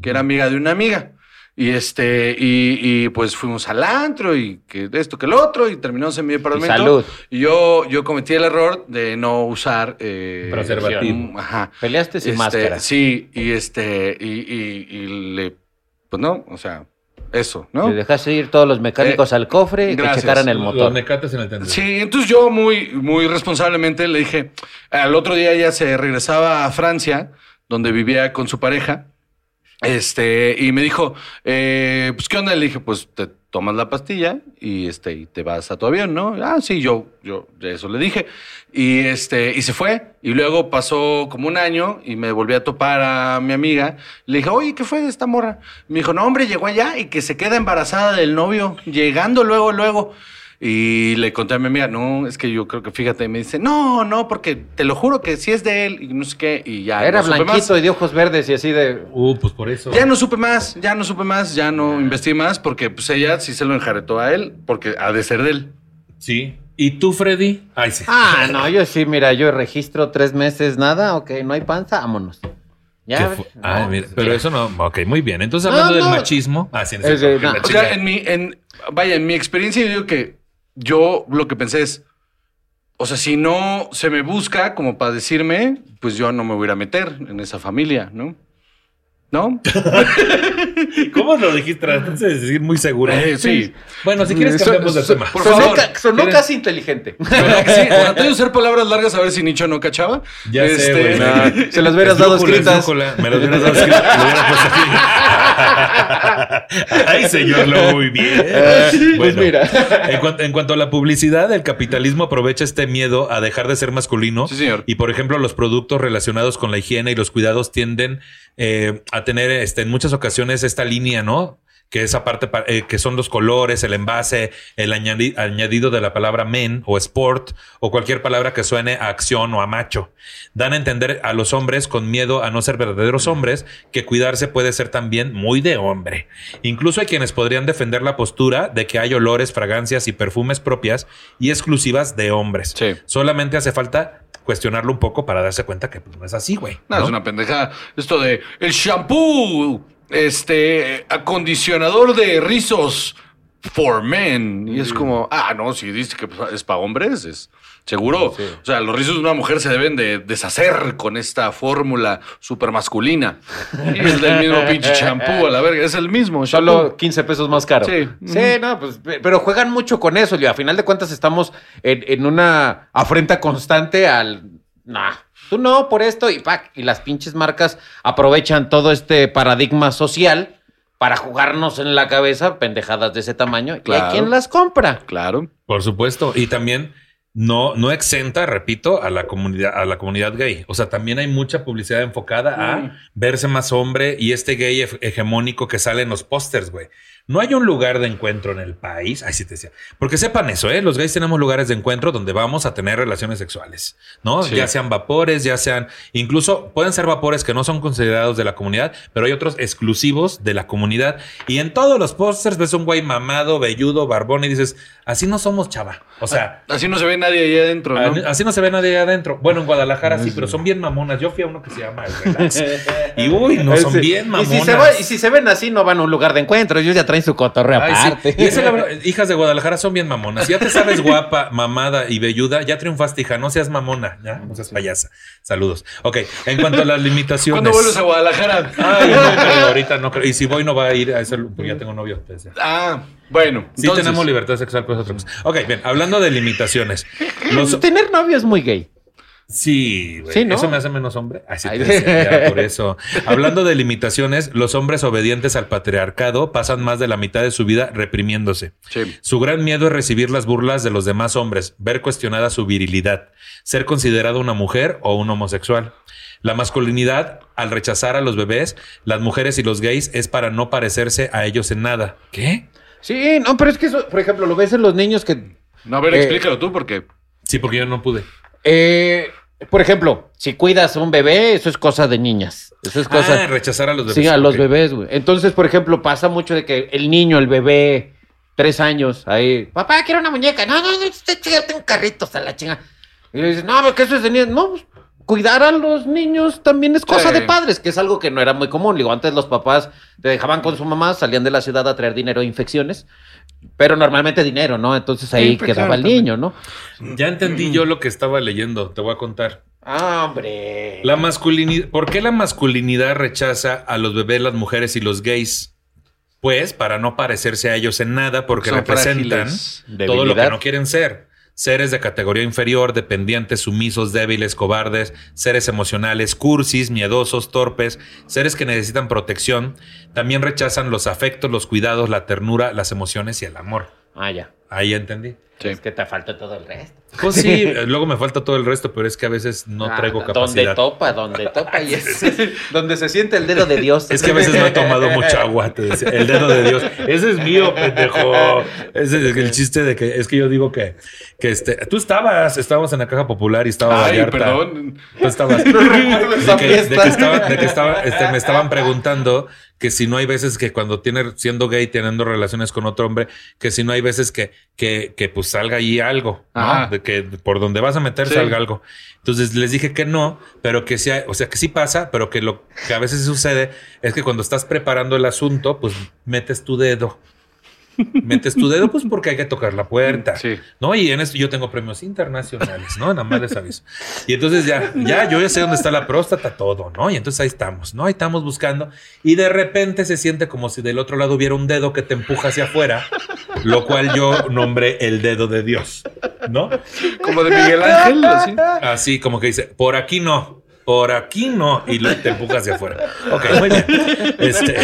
C: que era amiga de una amiga. Y este, y, y, pues fuimos al antro y que esto que lo otro, y terminamos en mi departamento.
D: salud.
C: Y yo, yo cometí el error de no usar eh,
B: Preservativo.
C: un- Ajá.
D: Peleaste sin
C: Este,
D: máscara.
C: Sí, y este, y, y- y le, pues no, o sea, eso, ¿no?
D: Le dejaste ir todos los mecánicos
C: Eh,
D: al cofre y que checaran el
B: Los
D: motor.
B: mecates en el tendero.
C: Sí, entonces yo muy, muy responsablemente le dije, al otro día ella se regresaba a Francia, donde vivía con su pareja, este, y me dijo, eh, pues, ¿qué onda? Le dije, pues, te tomas la pastilla y, este, y te vas a tu avión, ¿no? Ah, sí, yo, yo, eso le dije. Y, este, y se fue. Y luego pasó como un año y me volví a topar a mi amiga. Le dije, oye, ¿qué fue de esta morra? Me dijo, no, hombre, llegó allá y que se queda embarazada del novio, llegando luego, luego. Y le conté a mi amiga, no, es que yo creo que fíjate, y me dice, no, no, porque te lo juro que sí es de él y no sé qué, y ya.
D: Era
C: no supe
D: blanquito
C: más.
D: y de ojos verdes y así de.
B: Uh, pues por eso.
C: Ya no supe más, ya no supe más, ya no investigué más, porque pues ella sí se lo enjaretó a él, porque ha de ser de él.
B: Sí. ¿Y tú, Freddy? Ay, sí.
D: Ah, no, yo sí, mira, yo registro tres meses, nada, ok, no hay panza, vámonos.
B: ¿Qué
D: Ya. no,
B: Ay, mira,
D: pues,
B: pero
D: ya.
B: eso no. Ok, muy bien. Entonces,
D: No,
B: hablando del machismo. Ah, sí, no
D: Es de- no.
B: la
C: O sea,
B: chica.
C: en mi, en, vaya, en mi experiencia yo digo que yo lo que pensé es, o sea, si no se me busca como para decirme, pues yo no me voy a meter en esa familia, ¿no? ¿No?
B: ¿Cómo lo dijiste? Trataste de decir muy seguro.
C: Eh, sí.
B: Bueno, si quieres
D: Eso-
B: cambiamos de tema.
C: Por
D: sonó
C: favor.
D: ca- sonó casi inteligente.
C: ¿Verdad que sí? Traté de usar palabras largas a ver si Nicho no cachaba.
B: Ya sé, güey.
D: Nah, se las hubieras dado
B: Esdrújula,
D: escritas.
B: Me las hubieras dado escritas. Lo hubiera puesto aquí. Ay, señor, lo muy bien.
D: Pues mira.
B: En cuanto a la publicidad, el capitalismo aprovecha este miedo a dejar de ser masculino.
C: Sí, señor.
B: Y, por ejemplo, los productos relacionados con la higiene y los cuidados tienden eh, a tener este, en muchas ocasiones esta línea, ¿no? Que esa parte pa- eh, que son los colores, el envase, el añadi- añadido de la palabra men o sport o cualquier palabra que suene a acción o a macho. Dan a entender a los hombres con miedo a no ser verdaderos hombres que cuidarse puede ser también muy de hombre. Incluso hay quienes podrían defender la postura de que hay olores, fragancias y perfumes propias y exclusivas de hombres.
C: Sí.
B: Solamente hace falta cuestionarlo un poco para darse cuenta que pues, no es así, güey.
C: No,
B: ¿no?
C: es una pendejada. Esto de el shampoo, este, acondicionador de rizos for men. Y es como, ah, no, si dice que pues, es para hombres, es seguro. O sea, los rizos de una mujer se deben de deshacer con esta fórmula super masculina. Y es del mismo pinche shampoo, a la verga. Es el mismo
D: Solo
C: shampoo.
D: 15 pesos más caro.
C: Sí.
D: Sí, no, pues, pe- pero juegan mucho con eso, y a final de cuentas estamos en, en una afrenta constante al. Nah, tú no, por esto, y pac, y las pinches marcas aprovechan todo este paradigma social para jugarnos en la cabeza pendejadas de ese tamaño. Y
C: Claro.
D: hay quien las compra.
C: Claro.
B: Por supuesto. Y también no, no exenta, repito, a la comunidad, a la comunidad gay. O sea, también hay mucha publicidad enfocada
C: Mm.
B: a verse más hombre y este gay hege- hegemónico que sale en los pósters, güey. No hay un lugar de encuentro en el país. Ay, sí te decía. Porque sepan eso, ¿eh? Los gays tenemos lugares de encuentro donde vamos a tener relaciones sexuales, ¿no?
C: Sí.
B: Ya sean vapores, ya sean, incluso pueden ser vapores que no son considerados de la comunidad, pero hay otros exclusivos de la comunidad. Y en todos los pósters ves un güey mamado, velludo, barbón y dices, así no somos, chava. O sea,
C: Así no se ve nadie ahí adentro, ¿no?
B: Así no se ve nadie adentro. Bueno, en Guadalajara sí, pero son bien mamonas. Yo fui a uno que se llama el Relax. Y uy, no, son bien
D: y
B: mamonas.
D: si, se va- y si se ven así, no van a un lugar de encuentro. Ellos ya traen su cotorreo
B: Ay, sí.
D: aparte.
B: Y eso, la verdad, hijas de Guadalajara son bien mamonas. Si ya te sabes guapa, mamada y velluda, ya triunfaste, hija. No seas mamona, ya, no seas payasa. Saludos. Ok, en cuanto a las limitaciones.
C: ¿Cuándo vuelves a Guadalajara?
B: Ay, no creo, ahorita no creo. Y si voy, no va a ir a ese porque ya tengo novio. pues, ya.
C: Ah, bueno.
B: Sí
C: entonces-
B: tenemos libertad sexual, pues otra cosa. Ok, bien, hablando de limitaciones. Los,
D: Tener novio es muy gay.
B: Sí, güey.
D: Sí, ¿no?
B: Eso me hace menos hombre. Así
D: Ay.
B: te decía, por eso. Hablando de limitaciones, los hombres obedientes al patriarcado pasan más de la mitad de su vida reprimiéndose.
C: Sí.
B: Su gran miedo es recibir las burlas de los demás hombres, ver cuestionada su virilidad, ser considerado una mujer o un homosexual. La masculinidad, al rechazar a los bebés, las mujeres y los gays, es para no parecerse a ellos en nada. ¿Qué?
D: Sí, no, pero es que eso, por ejemplo, lo ves en los niños que
C: No, a ver,
D: Eh,
C: explícalo tú, porque.
B: Sí, porque yo no pude.
D: Eh, por ejemplo, si cuidas a un bebé, eso es cosa de niñas. Eso es cosa.
B: Ah, rechazar a los bebés.
D: sí, a los bebés, güey. Entonces, por ejemplo, pasa mucho de que el niño, el bebé, tres años, ahí, papá, quiero una muñeca. No, no, no, chica, tengo carritos a la chinga. Y le dices, no, pero que eso es de niños. No, pues, cuidar a los niños también es cosa
C: Sí.
D: de padres, que es algo que no era muy común. Digo, antes los papás te dejaban con su mamá, salían de la ciudad a traer dinero e infecciones. Pero normalmente dinero, ¿no? Entonces ahí
C: infecciones
D: quedaba el
C: también.
D: niño, ¿no?
B: Ya entendí yo lo que estaba leyendo. Te voy a contar.
D: Ah, hombre.
B: La masculinidad. ¿Por qué la masculinidad rechaza a los bebés, las mujeres y los gays? Pues para no parecerse a ellos en nada, porque
C: Son
B: representan
C: frágiles.
B: todo lo que no quieren ser. Seres de categoría inferior, dependientes, sumisos, débiles, cobardes, seres emocionales, cursis, miedosos, torpes, seres que necesitan protección. También rechazan los afectos, los cuidados, la ternura, las emociones y el amor.
D: Ah, ya.
B: Ahí entendí.
C: Sí.
D: Es que te falta todo el resto.
B: Pues sí, luego me falta todo el resto, pero es que a veces no
D: Ah,
B: traigo
D: Donde
B: capacidad.
D: topa, donde topa y es donde se siente el dedo de Dios.
B: Es que a veces no he tomado mucha agua, te decía. El dedo de Dios. Ese es mío, pendejo. Ese es el chiste de que es que yo digo que, que este, tú estabas, estábamos en la caja popular y estaba
C: Ay,
B: Vallarta.
C: perdón.
B: Tú estabas. de que, de
D: fiesta.
B: que estaba, de que estaba, este, me estaban preguntando que si no hay veces que cuando tiene, siendo gay, teniendo relaciones con otro hombre, que si no hay veces que, que, que pues salga ahí algo. De que por donde vas a meter
C: Sí.
B: salga algo. Entonces les dije que no, pero que sí, o sea, que sí pasa, pero que lo que a veces sucede es que cuando estás preparando el asunto, pues metes tu dedo. Metes tu dedo, pues porque hay que tocar la puerta.
C: Sí.
B: ¿No? Y en esto yo tengo premios internacionales, ¿no? Nada más les aviso. Y entonces ya, ya, yo ya sé dónde está la próstata, todo, ¿no? Y entonces ahí estamos, ¿no? Ahí estamos buscando. Y de repente se siente como si del otro lado hubiera un dedo que te empuja hacia afuera, lo cual yo nombré el dedo de Dios, ¿no?
C: Como de Miguel Ángel, así.
B: Así como que dice, por aquí no. Por aquí no, y luego te empujas hacia afuera. Ok, muy bien. Este,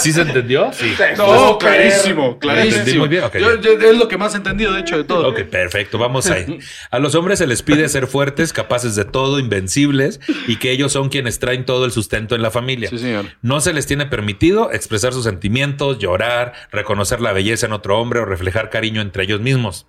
B: ¿Sí se entendió? Sí.
C: No, clarísimo,
B: ¿Me entendí
C: clarísimo.
B: muy bien?
C: Yo- yo- es lo que más he entendido, de hecho, de todo.
B: Ok, perfecto, vamos ahí. A los hombres se les pide ser fuertes, capaces de todo, invencibles y que ellos son quienes traen todo el sustento en la familia.
C: Sí, señor.
B: No se les tiene permitido expresar sus sentimientos, llorar, reconocer la belleza en otro hombre o reflejar cariño entre ellos mismos.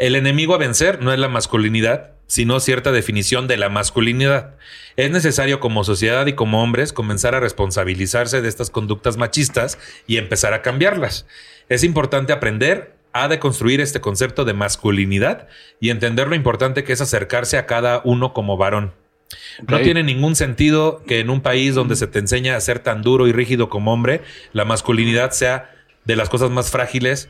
B: El enemigo a vencer no es la masculinidad, sino cierta definición de la masculinidad. Es necesario como sociedad y como hombres comenzar a responsabilizarse de estas conductas machistas y empezar a cambiarlas. Es importante aprender a deconstruir este concepto de masculinidad y entender lo importante que es acercarse a cada uno como varón. No tiene ningún sentido que en un país donde se te enseña a ser tan duro y rígido como hombre, la masculinidad sea de las cosas más frágiles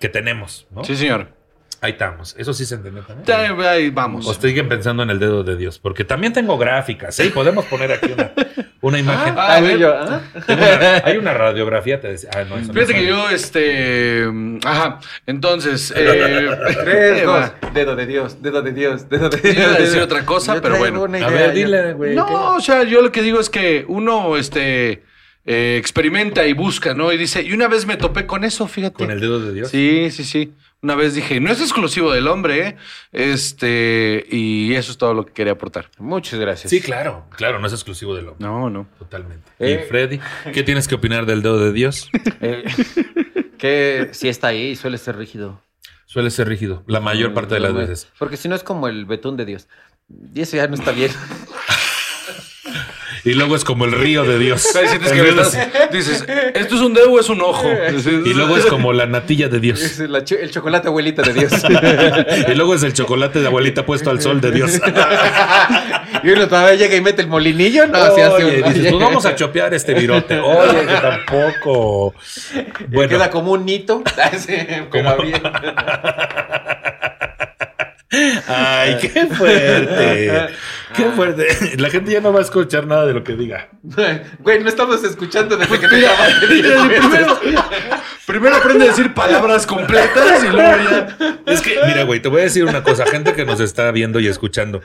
B: que tenemos. ¿no?
C: Sí, señor.
B: Ahí estamos. Eso sí se entiende también.
C: Ya, Ahí vamos.
B: O siguen pensando en el dedo de Dios, porque también tengo gráficas, ¿sí? Podemos poner aquí una, una imagen.
C: Ah, a ver.
D: yo, ¿ah?
B: Tengo una- hay una radiografía, te decía. Ah, no, eso no
C: Fíjate que yo, este. Ajá. Entonces. Eh,
E: Tres,
C: va.
E: dos. Dedo de Dios, dedo de Dios, dedo de
C: Iba
E: Dios.
C: a decir otra cosa,
E: Yo
C: pero bueno.
B: A ver, dile, güey.
C: No, o sea, yo lo que digo es que uno, este. eh, experimenta y busca, ¿no? Y dice, y una vez me topé con eso, fíjate.
B: ¿Con el dedo de Dios?
C: Sí, sí, sí. Una vez dije, no es exclusivo del hombre, ¿eh? Este, y eso es todo lo que quería aportar.
D: Muchas gracias.
B: Sí, claro. Claro, no es exclusivo del hombre.
C: No, no.
B: Totalmente.
D: Eh.
B: Y Freddy, ¿qué tienes que opinar del dedo de Dios?
E: Eh, que si está ahí suele ser rígido.
B: Suele ser rígido, la mayor parte de las veces.
E: Porque si no es como el betún de Dios. Y eso ya no está bien.
B: Y luego es como el río de Dios.
C: Que estás- dices, ¿esto es un dedo o es un ojo?
B: Y luego es como la natilla de Dios.
E: Es la cho- el chocolate abuelita de Dios.
B: Y luego es el chocolate de abuelita puesto al sol de Dios.
E: y uno todavía llega y mete el molinillo. No, se hace
B: Oye,
E: un-
B: dices, pues vamos a chopear este virote. Oye, que tampoco. Bueno,
E: Queda como un nito.
B: Como-
E: bien.
B: Ay, qué fuerte. Qué fuerte. La gente ya no va a escuchar nada de lo que diga.
E: Güey, no estamos escuchando desde que te
C: primero, primero aprende a decir palabras completas y luego ya.
B: Es que, mira, güey, te voy a decir una cosa. Gente que nos está viendo y escuchando.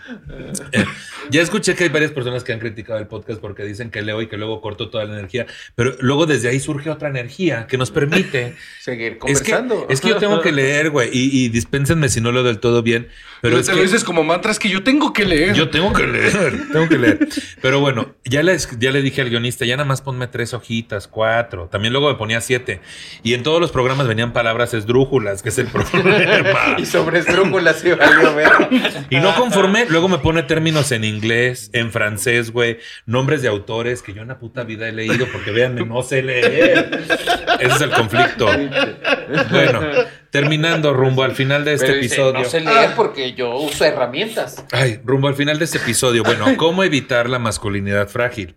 B: Eh, ya escuché que hay varias personas que han criticado el podcast porque dicen que leo y que luego corto toda la energía. Pero luego desde ahí surge otra energía que nos permite
E: Seguir
B: Es que,
E: conversando.
B: es que yo tengo que leer, güey, y, y dispénsenme si no leo del todo bien, pero
C: Pero
B: es
C: te
B: que
C: lo dices como mantra, es que yo tengo que leer.
B: yo tengo que leer, tengo que leer. Pero bueno, ya le, ya le dije al guionista, ya nada más ponme tres hojitas, cuatro. También luego me ponía siete. Y en todos los programas venían palabras esdrújulas, que es el problema.
E: Y sobre estrújulas sí valió ver.
B: Y no conforme, luego me pone términos en inglés, en francés, güey, nombres de autores que yo en la puta vida he leído porque véanme, no sé leer. Ese es el conflicto. Bueno, terminando rumbo al final de este
E: Pero dice,
B: episodio.
E: no sé leer porque yo uso herramientas.
B: Ay, rumbo al final de este episodio. Bueno, ¿cómo evitar la masculinidad frágil?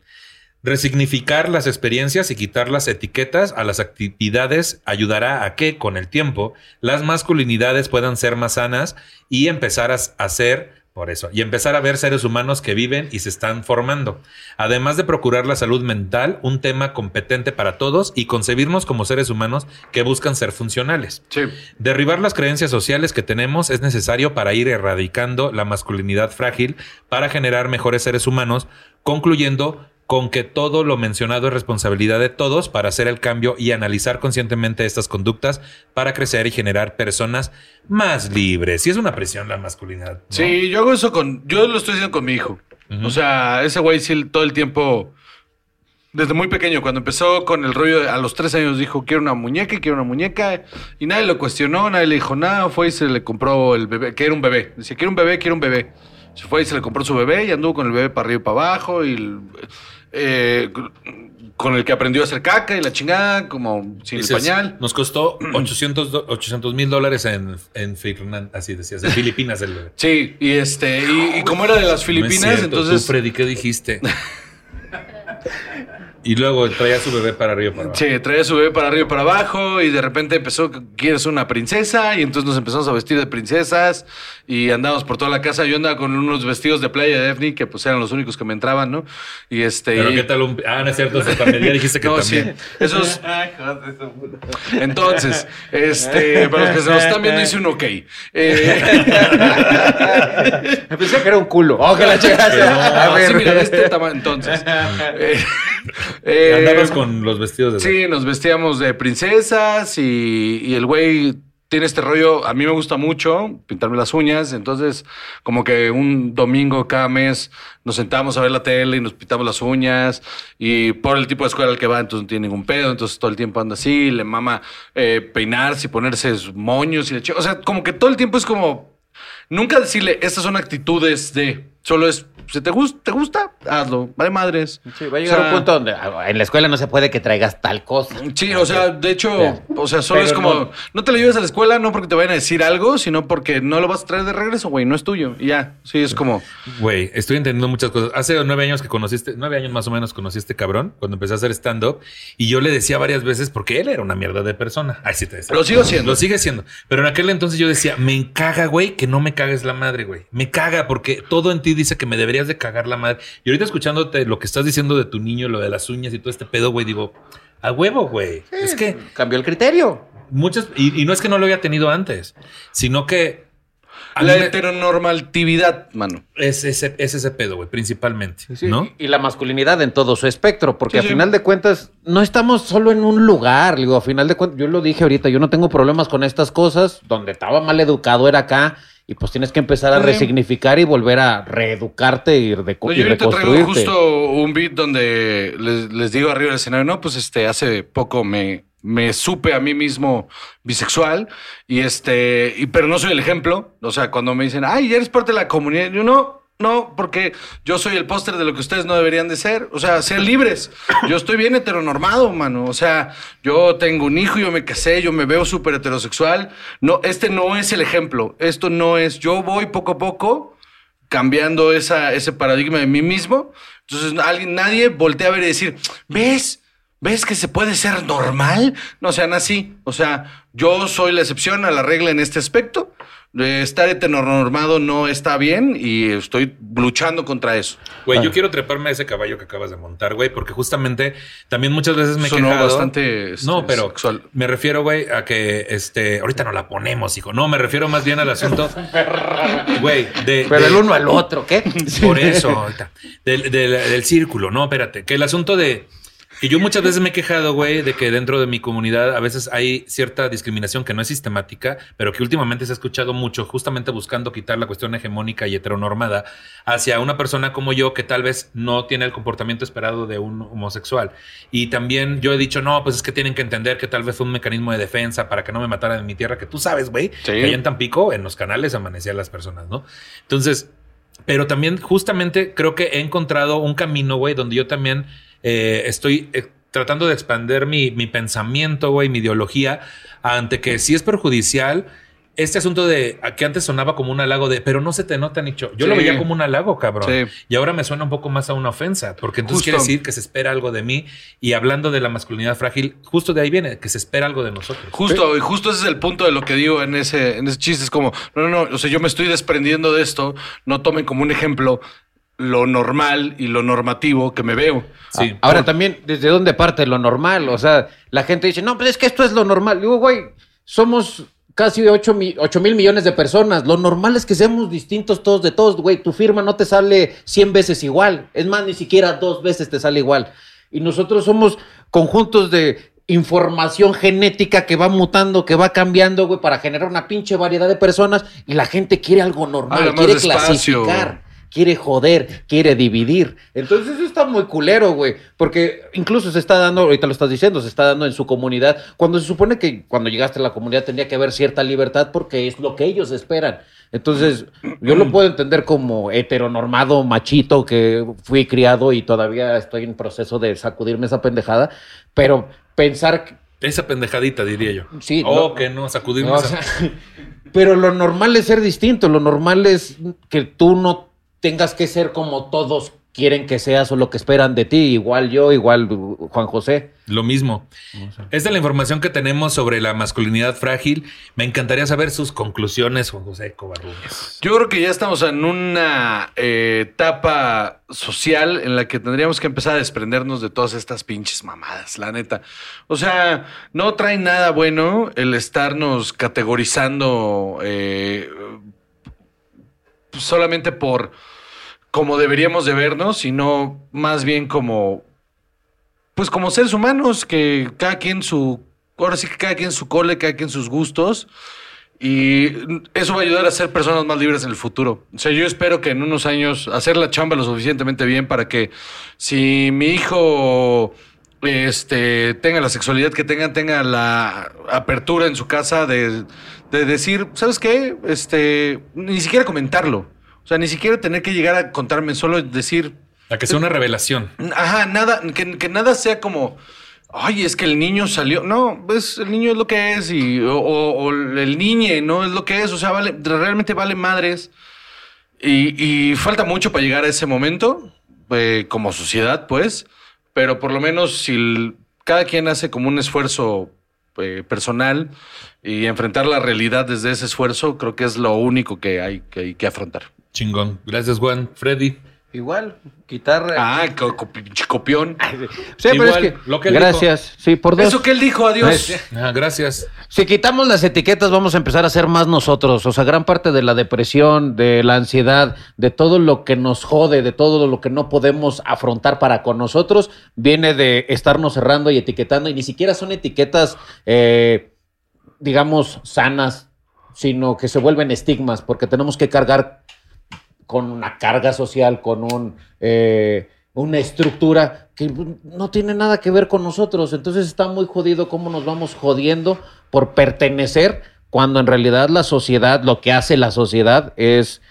B: Resignificar las experiencias y quitar las etiquetas a las actividades ayudará a que, con el tiempo, las masculinidades puedan ser más sanas y empezar a, a ser, por eso, y empezar a ver seres humanos que viven y se están formando. Además de procurar la salud mental, un tema competente para todos y concebirnos como seres humanos que buscan ser funcionales.
C: Sí.
B: Derribar las creencias sociales que tenemos es necesario para ir erradicando la masculinidad frágil para generar mejores seres humanos, concluyendo con que todo lo mencionado es responsabilidad de todos para hacer el cambio y analizar conscientemente estas conductas para crecer y generar personas más libres. Y es una presión la masculinidad. ¿no?
C: Sí, yo hago eso con. Yo lo estoy haciendo con mi hijo. O sea, ese güey sí todo el tiempo. Desde muy pequeño, cuando empezó con el rollo, de- a los tres años dijo, quiero una muñeca, quiero una muñeca. Y nadie lo cuestionó, nadie le dijo nada. Fue y se le compró el bebé, que era un bebé. Decía, quiero un bebé, quiero un bebé. Se fue y se le compró su bebé y anduvo con el bebé para arriba y para abajo. Y el- eh, con el que aprendió a hacer caca y la chingada, como sin
B: Dices,
C: el pañal.
B: Nos costó 800 mil dólares en, en así decías, en Filipinas el.
C: Sí, y este, y, y como era de las
B: No es
C: Filipinas,
B: cierto,
C: entonces.
B: Tú, Freddy, ¿qué dijiste? Y luego traía a su bebé para arriba y para abajo.
C: Sí, traía su bebé para arriba y para abajo y de repente empezó, quieres una princesa y entonces nos empezamos a vestir de princesas y andábamos por toda la casa. Yo andaba con unos vestidos de playa de Daphne que pues eran los únicos que me entraban, ¿no? Y este...
B: Pero
C: y-
B: qué tal un... Ah, no es cierto, también. Ya dijiste que
C: No,
B: también.
C: sí. Esos... Entonces, este, para los que se nos están viendo, hice un ok. Eh,
E: Pensé que era un culo. Oh, que la checaste. A
C: no,
E: ver.
C: sí, mira, de este tamaño. Entonces, eh, eh,
B: Andabas con los vestidos de...
C: Sí, nos vestíamos de princesas y, y el güey tiene este rollo, a mí me gusta mucho pintarme las uñas, entonces como que un domingo cada mes nos sentamos a ver la tele y nos pintamos las uñas y por el tipo de escuela al que va entonces no tiene ningún pedo, entonces todo el tiempo anda así, le mama eh, peinarse y ponerse moños y le o sea, como que todo el tiempo es como nunca decirle estas son actitudes de, solo es si te gusta, te gusta, hazlo, vale madres.
D: Sí, va a llegar
C: O sea,
D: un punto donde ah, en la escuela no se puede que traigas tal cosa.
C: Sí, o sea, de hecho, o sea, solo
D: Pero
C: es como,
D: no-
C: no. te lo lleves a la escuela no porque te vayan a decir algo, sino porque no lo vas a traer de regreso, güey, no es tuyo. Y ya, sí, es como,
B: Güey, estoy entendiendo muchas cosas. Hace nueve años que conociste, nueve años más o menos conocí a este cabrón cuando empecé a hacer stand-up y yo le decía varias veces porque él era una mierda de persona. Ay, sí te decía.
C: Lo sigo siendo.
B: Lo sigue siendo. Pero en aquel entonces yo decía, me encaga, güey, que no me cagues la madre, güey. Me caga porque todo en ti dice que me deberías de cagar la madre. Y ahorita escuchándote lo que estás diciendo de tu niño, lo de las uñas y todo este pedo, güey, digo, a huevo, güey. Es que
D: Cambió el criterio.
B: muchas, y, y no es que no lo había tenido antes, sino que a
C: la heteronormatividad, mano.
B: es, ese, es ese pedo, güey, principalmente, ¿no?
D: Y la masculinidad en todo su espectro, porque
C: Sí,
D: a
C: sí.
D: final de cuentas no estamos solo en un lugar, digo, a final de cuentas, yo lo dije ahorita, yo no tengo problemas con estas cosas, donde estaba mal educado era acá, y pues tienes que empezar a
C: Sí.
D: resignificar y volver a reeducarte y, reco-
C: No,
D: y
C: yo ahorita traigo
D: reconstruirte.
C: justo un beat donde les, les digo arriba del escenario, no, pues este, hace poco me, me supe a mí mismo bisexual y este, y, pero no soy el ejemplo. O sea, cuando me dicen, ay, ya eres parte de la comunidad, yo no. No, porque yo soy el póster de lo que ustedes no deberían de ser. O sea, sean libres. Yo estoy bien heteronormado, mano. O sea, yo tengo un hijo, yo me casé, yo me veo súper heterosexual. No, este no es el ejemplo. Esto no es. Yo voy poco a poco cambiando ese paradigma de mí mismo. Entonces alguien, nadie voltea a ver y decir, ¿ves? ¿Ves que se puede ser normal? No sean así. O sea, yo soy la excepción a la regla en este aspecto. Estar heteronormado no está bien y estoy luchando contra eso.
B: Güey,
D: Ah.
B: yo quiero treparme a ese caballo que acabas de montar, güey, porque justamente también muchas veces me he
C: Sonó
B: quejado.
C: bastante, este,
B: no, pero
C: sexual.
B: me refiero, güey, a que este ahorita no la ponemos, hijo. No, me refiero más bien al asunto. Güey, de,
D: Pero
B: de-
D: el uno al otro, ¿qué?
B: por eso, ahorita. Del, del- del círculo, no, espérate. Que el asunto de. Que yo muchas veces me he quejado, güey, de que dentro de mi comunidad a veces hay cierta discriminación que no es sistemática, pero que últimamente se ha escuchado mucho, justamente buscando quitar la cuestión hegemónica y heteronormada hacia una persona como yo que tal vez no tiene el comportamiento esperado de un homosexual. Y también yo he dicho, no, pues es que tienen que entender que tal vez fue un mecanismo de defensa para que no me mataran en mi tierra, que tú sabes, güey,
C: Sí.
B: que allá en Tampico, en los canales amanecían las personas, ¿no? Entonces, pero también justamente creo que he encontrado un camino, güey, donde yo también eh, estoy eh, tratando de expander mi, mi pensamiento, güey, mi ideología, ante que si es perjudicial, este asunto de que antes sonaba como un halago de, pero no se te nota, Nicho. Yo lo veía como un halago, cabrón.
C: Sí.
B: Y ahora me suena un poco más a una ofensa, porque entonces
C: Justo.
B: quiere decir que se espera algo de mí. Y hablando de la masculinidad frágil, justo de ahí viene, que se espera algo de nosotros.
C: Justo, y justo ese es el punto de lo que digo en ese, en ese chiste. Es como, no, no, no, o sea, yo me estoy desprendiendo de esto, no tomen como un ejemplo lo normal y lo normativo que me veo.
B: Sí.
D: Ahora también, ¿desde dónde parte lo normal? O sea, la gente dice, no, pues es que esto es lo normal. Digo, güey, somos casi 8, mil millones de personas. Lo normal es que seamos distintos todos de todos, güey. Tu firma no te sale 100 veces igual. Es más, ni siquiera dos veces te sale igual. Y nosotros somos conjuntos de información genética que va mutando, que va cambiando, güey, para generar una pinche variedad de personas. Y la gente quiere algo normal, quiere
C: despacio.
D: clasificar quiere joder, quiere dividir. Entonces eso está muy culero, güey. Porque incluso se está dando, ahorita lo estás diciendo, se está dando en su comunidad, cuando se supone que cuando llegaste a la comunidad tendría que haber cierta libertad porque es lo que ellos esperan. Entonces, yo lo puedo entender como heteronormado, machito, que fui criado y todavía estoy en proceso de sacudirme esa pendejada, pero pensar que
B: Esa pendejadita, diría yo.
D: Sí,
B: Oh,
D: no-
B: que no, sacudirme
D: no, o
B: esa-
D: sea, pero lo normal es ser distinto, lo normal es que tú no tengas que ser como todos quieren que seas o lo que esperan de ti. Igual yo, igual uh, Juan José.
B: Lo mismo. Esta es la información que tenemos sobre la masculinidad frágil. Me encantaría saber sus conclusiones, Juan José Covarrubias.
C: Yo creo que ya estamos en una eh, etapa social en la que tendríamos que empezar a desprendernos de todas estas pinches mamadas, la neta. O sea, no trae nada bueno el estarnos categorizando eh, solamente por como deberíamos de vernos, sino más bien como, pues como seres humanos, que cada quien su, ahora sí que cada quien su cole, cada quien sus gustos. Y eso va a ayudar a ser personas más libres en el futuro. O sea, yo espero que en unos años hacer la chamba lo suficientemente bien para que si mi hijo este, tenga la sexualidad que tenga, tenga la apertura en su casa de, de decir, ¿sabes qué? Este, ni siquiera comentarlo. O sea, ni siquiera tener que llegar a contarme, solo decir,
B: A que sea una revelación.
C: Ajá, nada, que, que nada sea como, ay, es que el niño salió. No, pues el niño es lo que es, y, o, o- o el niñe no es lo que es. O sea, vale, realmente vale madres. Y, y falta mucho para llegar a ese momento, eh, como sociedad, pues. Pero por lo menos si el- cada quien hace como un esfuerzo eh, personal y enfrentar la realidad desde ese esfuerzo, creo que es lo único que hay que, hay que afrontar.
B: Chingón. Gracias, Juan. Freddy.
E: Igual, quitar.
C: Ah, co- co- pinche copión.
D: Sí, pero
B: Igual,
D: es que,
B: lo que él
D: gracias. Sí, por dos.
C: Eso que él dijo, adiós.
B: Ah, gracias.
D: Si quitamos las etiquetas, vamos a empezar a ser más nosotros. O sea, gran parte de la depresión, de la ansiedad, de todo lo que nos jode, de todo lo que no podemos afrontar para con nosotros, viene de estarnos cerrando y etiquetando. Y ni siquiera son etiquetas, eh, digamos, sanas, sino que se vuelven estigmas, porque tenemos que cargar con una carga social, con un, eh, una estructura que no tiene nada que ver con nosotros. Entonces está muy jodido cómo nos vamos jodiendo por pertenecer, cuando en realidad la sociedad, lo que hace la sociedad es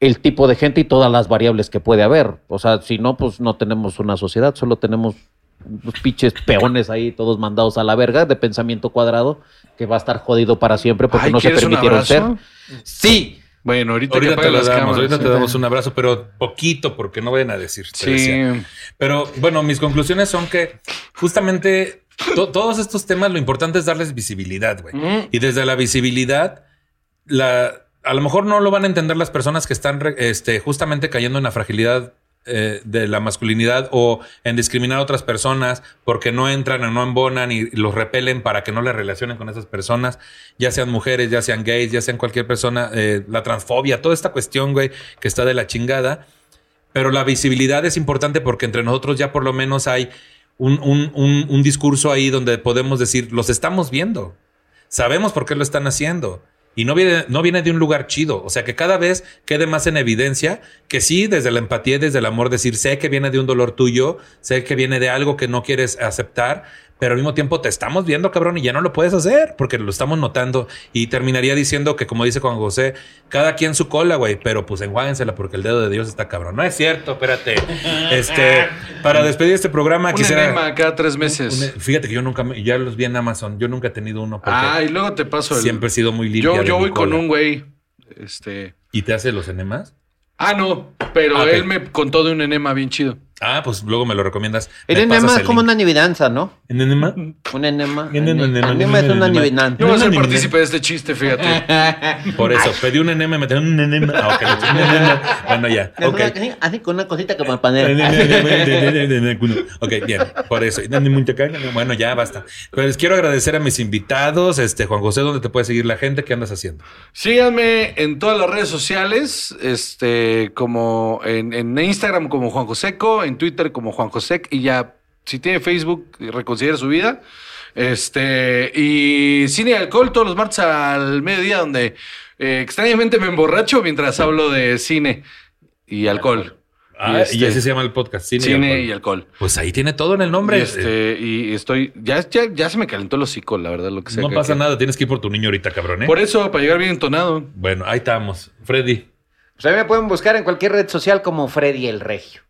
D: el tipo de gente y todas las variables que puede haber. O sea, si no, pues no tenemos una sociedad, solo tenemos los pinches peones ahí, todos mandados a la verga, de pensamiento cuadrado, que va a estar jodido para siempre porque
C: Ay,
D: no se
C: ¿quieres un
D: permitieron ser. Sí,
C: Bueno, ahorita,
B: Ahorita
C: que
B: te
C: las
B: damos,
C: cámaras.
B: ahorita te damos un abrazo, pero poquito, porque no vayan a decir.
C: Sí.
B: decía. Pero bueno, mis conclusiones son que justamente to- todos estos temas lo importante es darles visibilidad, güey. Y desde la visibilidad, la, a lo mejor no lo van a entender las personas que están este, justamente cayendo en la fragilidad eh, de la masculinidad o en discriminar a otras personas porque no entran o no embonan y los repelen para que no le relacionen con esas personas, ya sean mujeres, ya sean gays, ya sean cualquier persona, eh, la transfobia, toda esta cuestión, güey, que está de la chingada. Pero la visibilidad es importante porque entre nosotros ya por lo menos hay un, un- un- un discurso ahí donde podemos decir, los estamos viendo, sabemos por qué lo están haciendo. Y no viene, no viene de un lugar chido. O sea, que cada vez quede más en evidencia que sí, desde la empatía y desde el amor, decir, sé que viene de un dolor tuyo, sé que viene de algo que no quieres aceptar, pero al mismo tiempo te estamos viendo, cabrón, y ya no lo puedes hacer porque lo estamos notando. Y terminaría diciendo que, como dice Juan José, cada quien su cola, güey, pero pues enjuáguensela porque el dedo de Dios está cabrón. No es cierto, espérate. Este, para despedir este programa,
C: Un
B: quisiera.
C: enema cada tres meses.
B: un- fíjate que yo nunca, me- ya los vi en Amazon, yo nunca he tenido uno
C: ah, y luego te paso el...
B: siempre he sido muy limpia.
C: Yo, yo voy con un güey. Este.
B: ¿Y te hace los enemas?
C: Ah, no, pero
B: Ah,
C: él me contó de un enema bien chido.
B: Ah, pues luego me lo recomiendas.
E: El enema es como una adivinanza, ¿no?
B: ¿En enema?
E: Un enema.
B: Enema, enema,
E: Enema
B: enema,
E: es una
B: enema.
E: adivinanza.
C: Yo voy a ser
B: enema.
C: partícipe de este chiste, fíjate.
B: Por eso, pedí un enema, me traen un enema. Ah, ok, un enema. Bueno, ya.
E: Así- con una cosita que me panea.
B: Ok, bien, por eso. Bueno, ya basta. Pues quiero agradecer a mis invitados. Este, Juan José, ¿dónde te puede seguir la gente? ¿Qué andas haciendo?
C: Síganme en todas las redes sociales, este, como en, en Instagram como Juan Joseco, en Twitter como Juan Josec, y ya, si tiene Facebook, reconsidera su vida. Este, y cine y alcohol todos los martes al mediodía, donde eh, extrañamente me emborracho mientras hablo de cine y alcohol.
B: Ah,
C: este-
B: y así se llama el podcast. Cine,
C: Cine,
B: y alcohol.
C: y alcohol.
B: Pues ahí tiene todo en el nombre.
C: Y, este, y estoy, ya, ya, ya se me calentó el hocico, la verdad, lo que sea.
B: no
C: que-
B: pasa
C: que-
B: nada, tienes que ir por tu niño ahorita, cabrón. ¿eh?
C: Por eso, para llegar bien entonado.
B: Bueno, ahí estamos. Freddy.
E: Pues a mí me pueden buscar en cualquier red social como Freddy el Regio.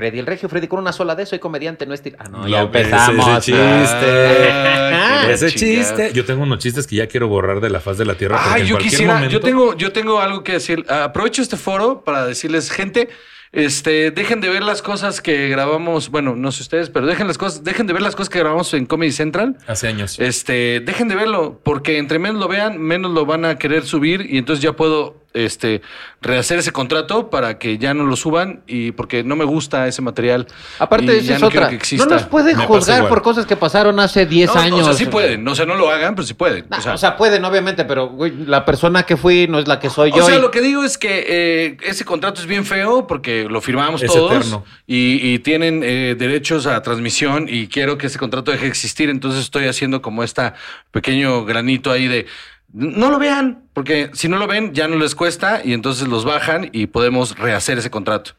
E: Freddy el Regio, Freddy con una sola D, soy comediante, no estil. Ah, no, ya
B: Lo que es
E: empezamos.
B: ese chiste.
C: Ah, qué
B: Ese chiste. Yo tengo unos chistes que ya quiero borrar de la faz de la tierra. en
C: yo quisiera,
B: momento-
C: yo tengo, yo tengo algo que decir. Aprovecho este foro para decirles, gente, Este, dejen de ver las cosas que grabamos, bueno, no sé ustedes, pero dejen las cosas, dejen de ver las cosas que grabamos en Comedy Central.
B: Hace años.
C: Este, dejen de verlo, porque entre menos lo vean, menos lo van a querer subir y entonces ya puedo este rehacer ese contrato para que ya no lo suban y porque no me gusta ese material.
E: Aparte,
C: y ya
E: es
C: no quiero
E: otra.
C: que
E: No
C: exista.
E: nos pueden
B: Me
E: juzgar por cosas que pasaron hace 10
C: No,
E: años.
C: O sea, sí pueden, o sea, no lo hagan, pero sí pueden.
E: Nah,
C: o sea,
E: pueden, obviamente, pero güey, la persona que fui no es la que soy
C: O
E: yo.
C: sea,
E: y-
C: lo que digo es que eh, ese contrato es bien feo porque lo firmamos
B: Es
C: todos y, y tienen eh, derechos a transmisión y quiero que ese contrato deje de existir. Entonces estoy haciendo como esta pequeño granito ahí de no lo vean, porque si no lo ven ya no les cuesta y entonces los bajan y podemos rehacer ese contrato.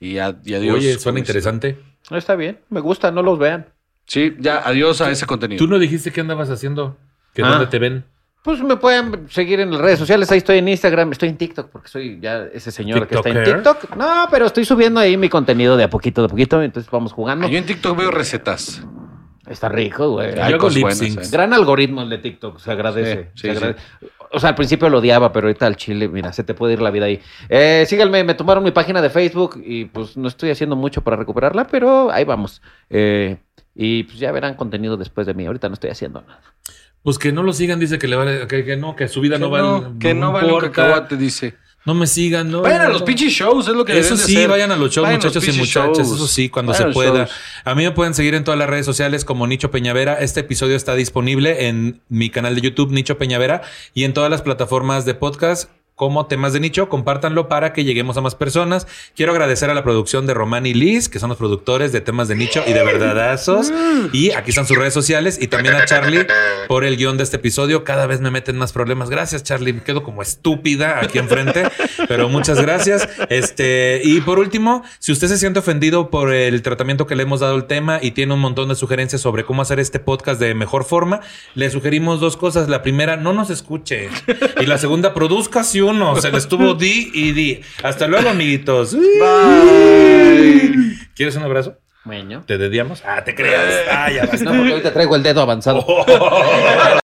C: Y, a- y adiós.
B: Oye, suena interesante.
E: No, está bien, me gusta, no los vean.
C: Sí, ya adiós a ese contenido.
B: Tú no dijiste qué andabas haciendo. ¿Que
E: Ah.
B: dónde te ven?
E: Pues me pueden seguir en las redes sociales, ahí estoy en Instagram, estoy en TikTok, porque soy ya ese señor que está en. TikTok. No, pero estoy subiendo ahí mi contenido de a poquito, de a poquito, entonces vamos jugando.
C: Yo en TikTok veo recetas.
E: Está rico, güey.
B: Yo
C: Hay
B: hago
C: cosas
B: lip syncs.
C: ¿eh?
E: Gran algoritmo el de TikTok, se agradece.
C: Sí,
E: se
C: sí,
E: agradece. O sea, al principio lo odiaba, pero ahorita al chile, mira, se te puede ir la vida ahí. Eh, síganme, me tomaron mi página de Facebook y pues no estoy haciendo mucho para recuperarla, pero ahí vamos. Eh, y pues ya verán contenido después de mí. Ahorita no estoy haciendo nada.
B: Pues que no lo sigan, dice que le vale, que, que no, que su vida
C: Que
B: no vale.
C: no, que no vale un
B: importa.
C: cacahuate, dice.
B: No me sigan, no.
C: Vayan a los pinches shows, es lo que
B: Eso
C: de
B: sí,
C: hacer.
B: vayan a los shows,
C: Vayan
B: muchachos y muchachas.
C: shows.
B: Eso sí, cuando
C: Vayan
B: se pueda.
C: shows.
B: A mí me pueden seguir en todas las redes sociales como Nicho Peñavera. Este episodio está disponible en mi canal de YouTube, Nicho Peñavera, y en todas las plataformas de podcast como temas de nicho. Compártanlo para que lleguemos a más personas. Quiero agradecer a la producción de Román y Liz, que son los productores de temas de nicho y de verdadazos. Y aquí están sus redes sociales. Y también a Charlie por el guion de este episodio. Cada vez me meten más problemas. Gracias, Charlie. Me quedo como estúpida aquí enfrente. pero muchas gracias. Este, y por último, si usted se siente ofendido por el tratamiento que le hemos dado al tema y tiene un montón de sugerencias sobre cómo hacer este podcast de mejor forma, le sugerimos dos cosas. La primera, no nos escuche. Y la segunda, produzca si uno. Se le estuvo di y di. Hasta luego, amiguitos.
C: Bye.
B: ¿Quieres un abrazo?
E: Bueno.
B: ¿Te dediamos? Ah, te creas. Ah, ya basta.
E: No, porque ahorita traigo el dedo avanzado.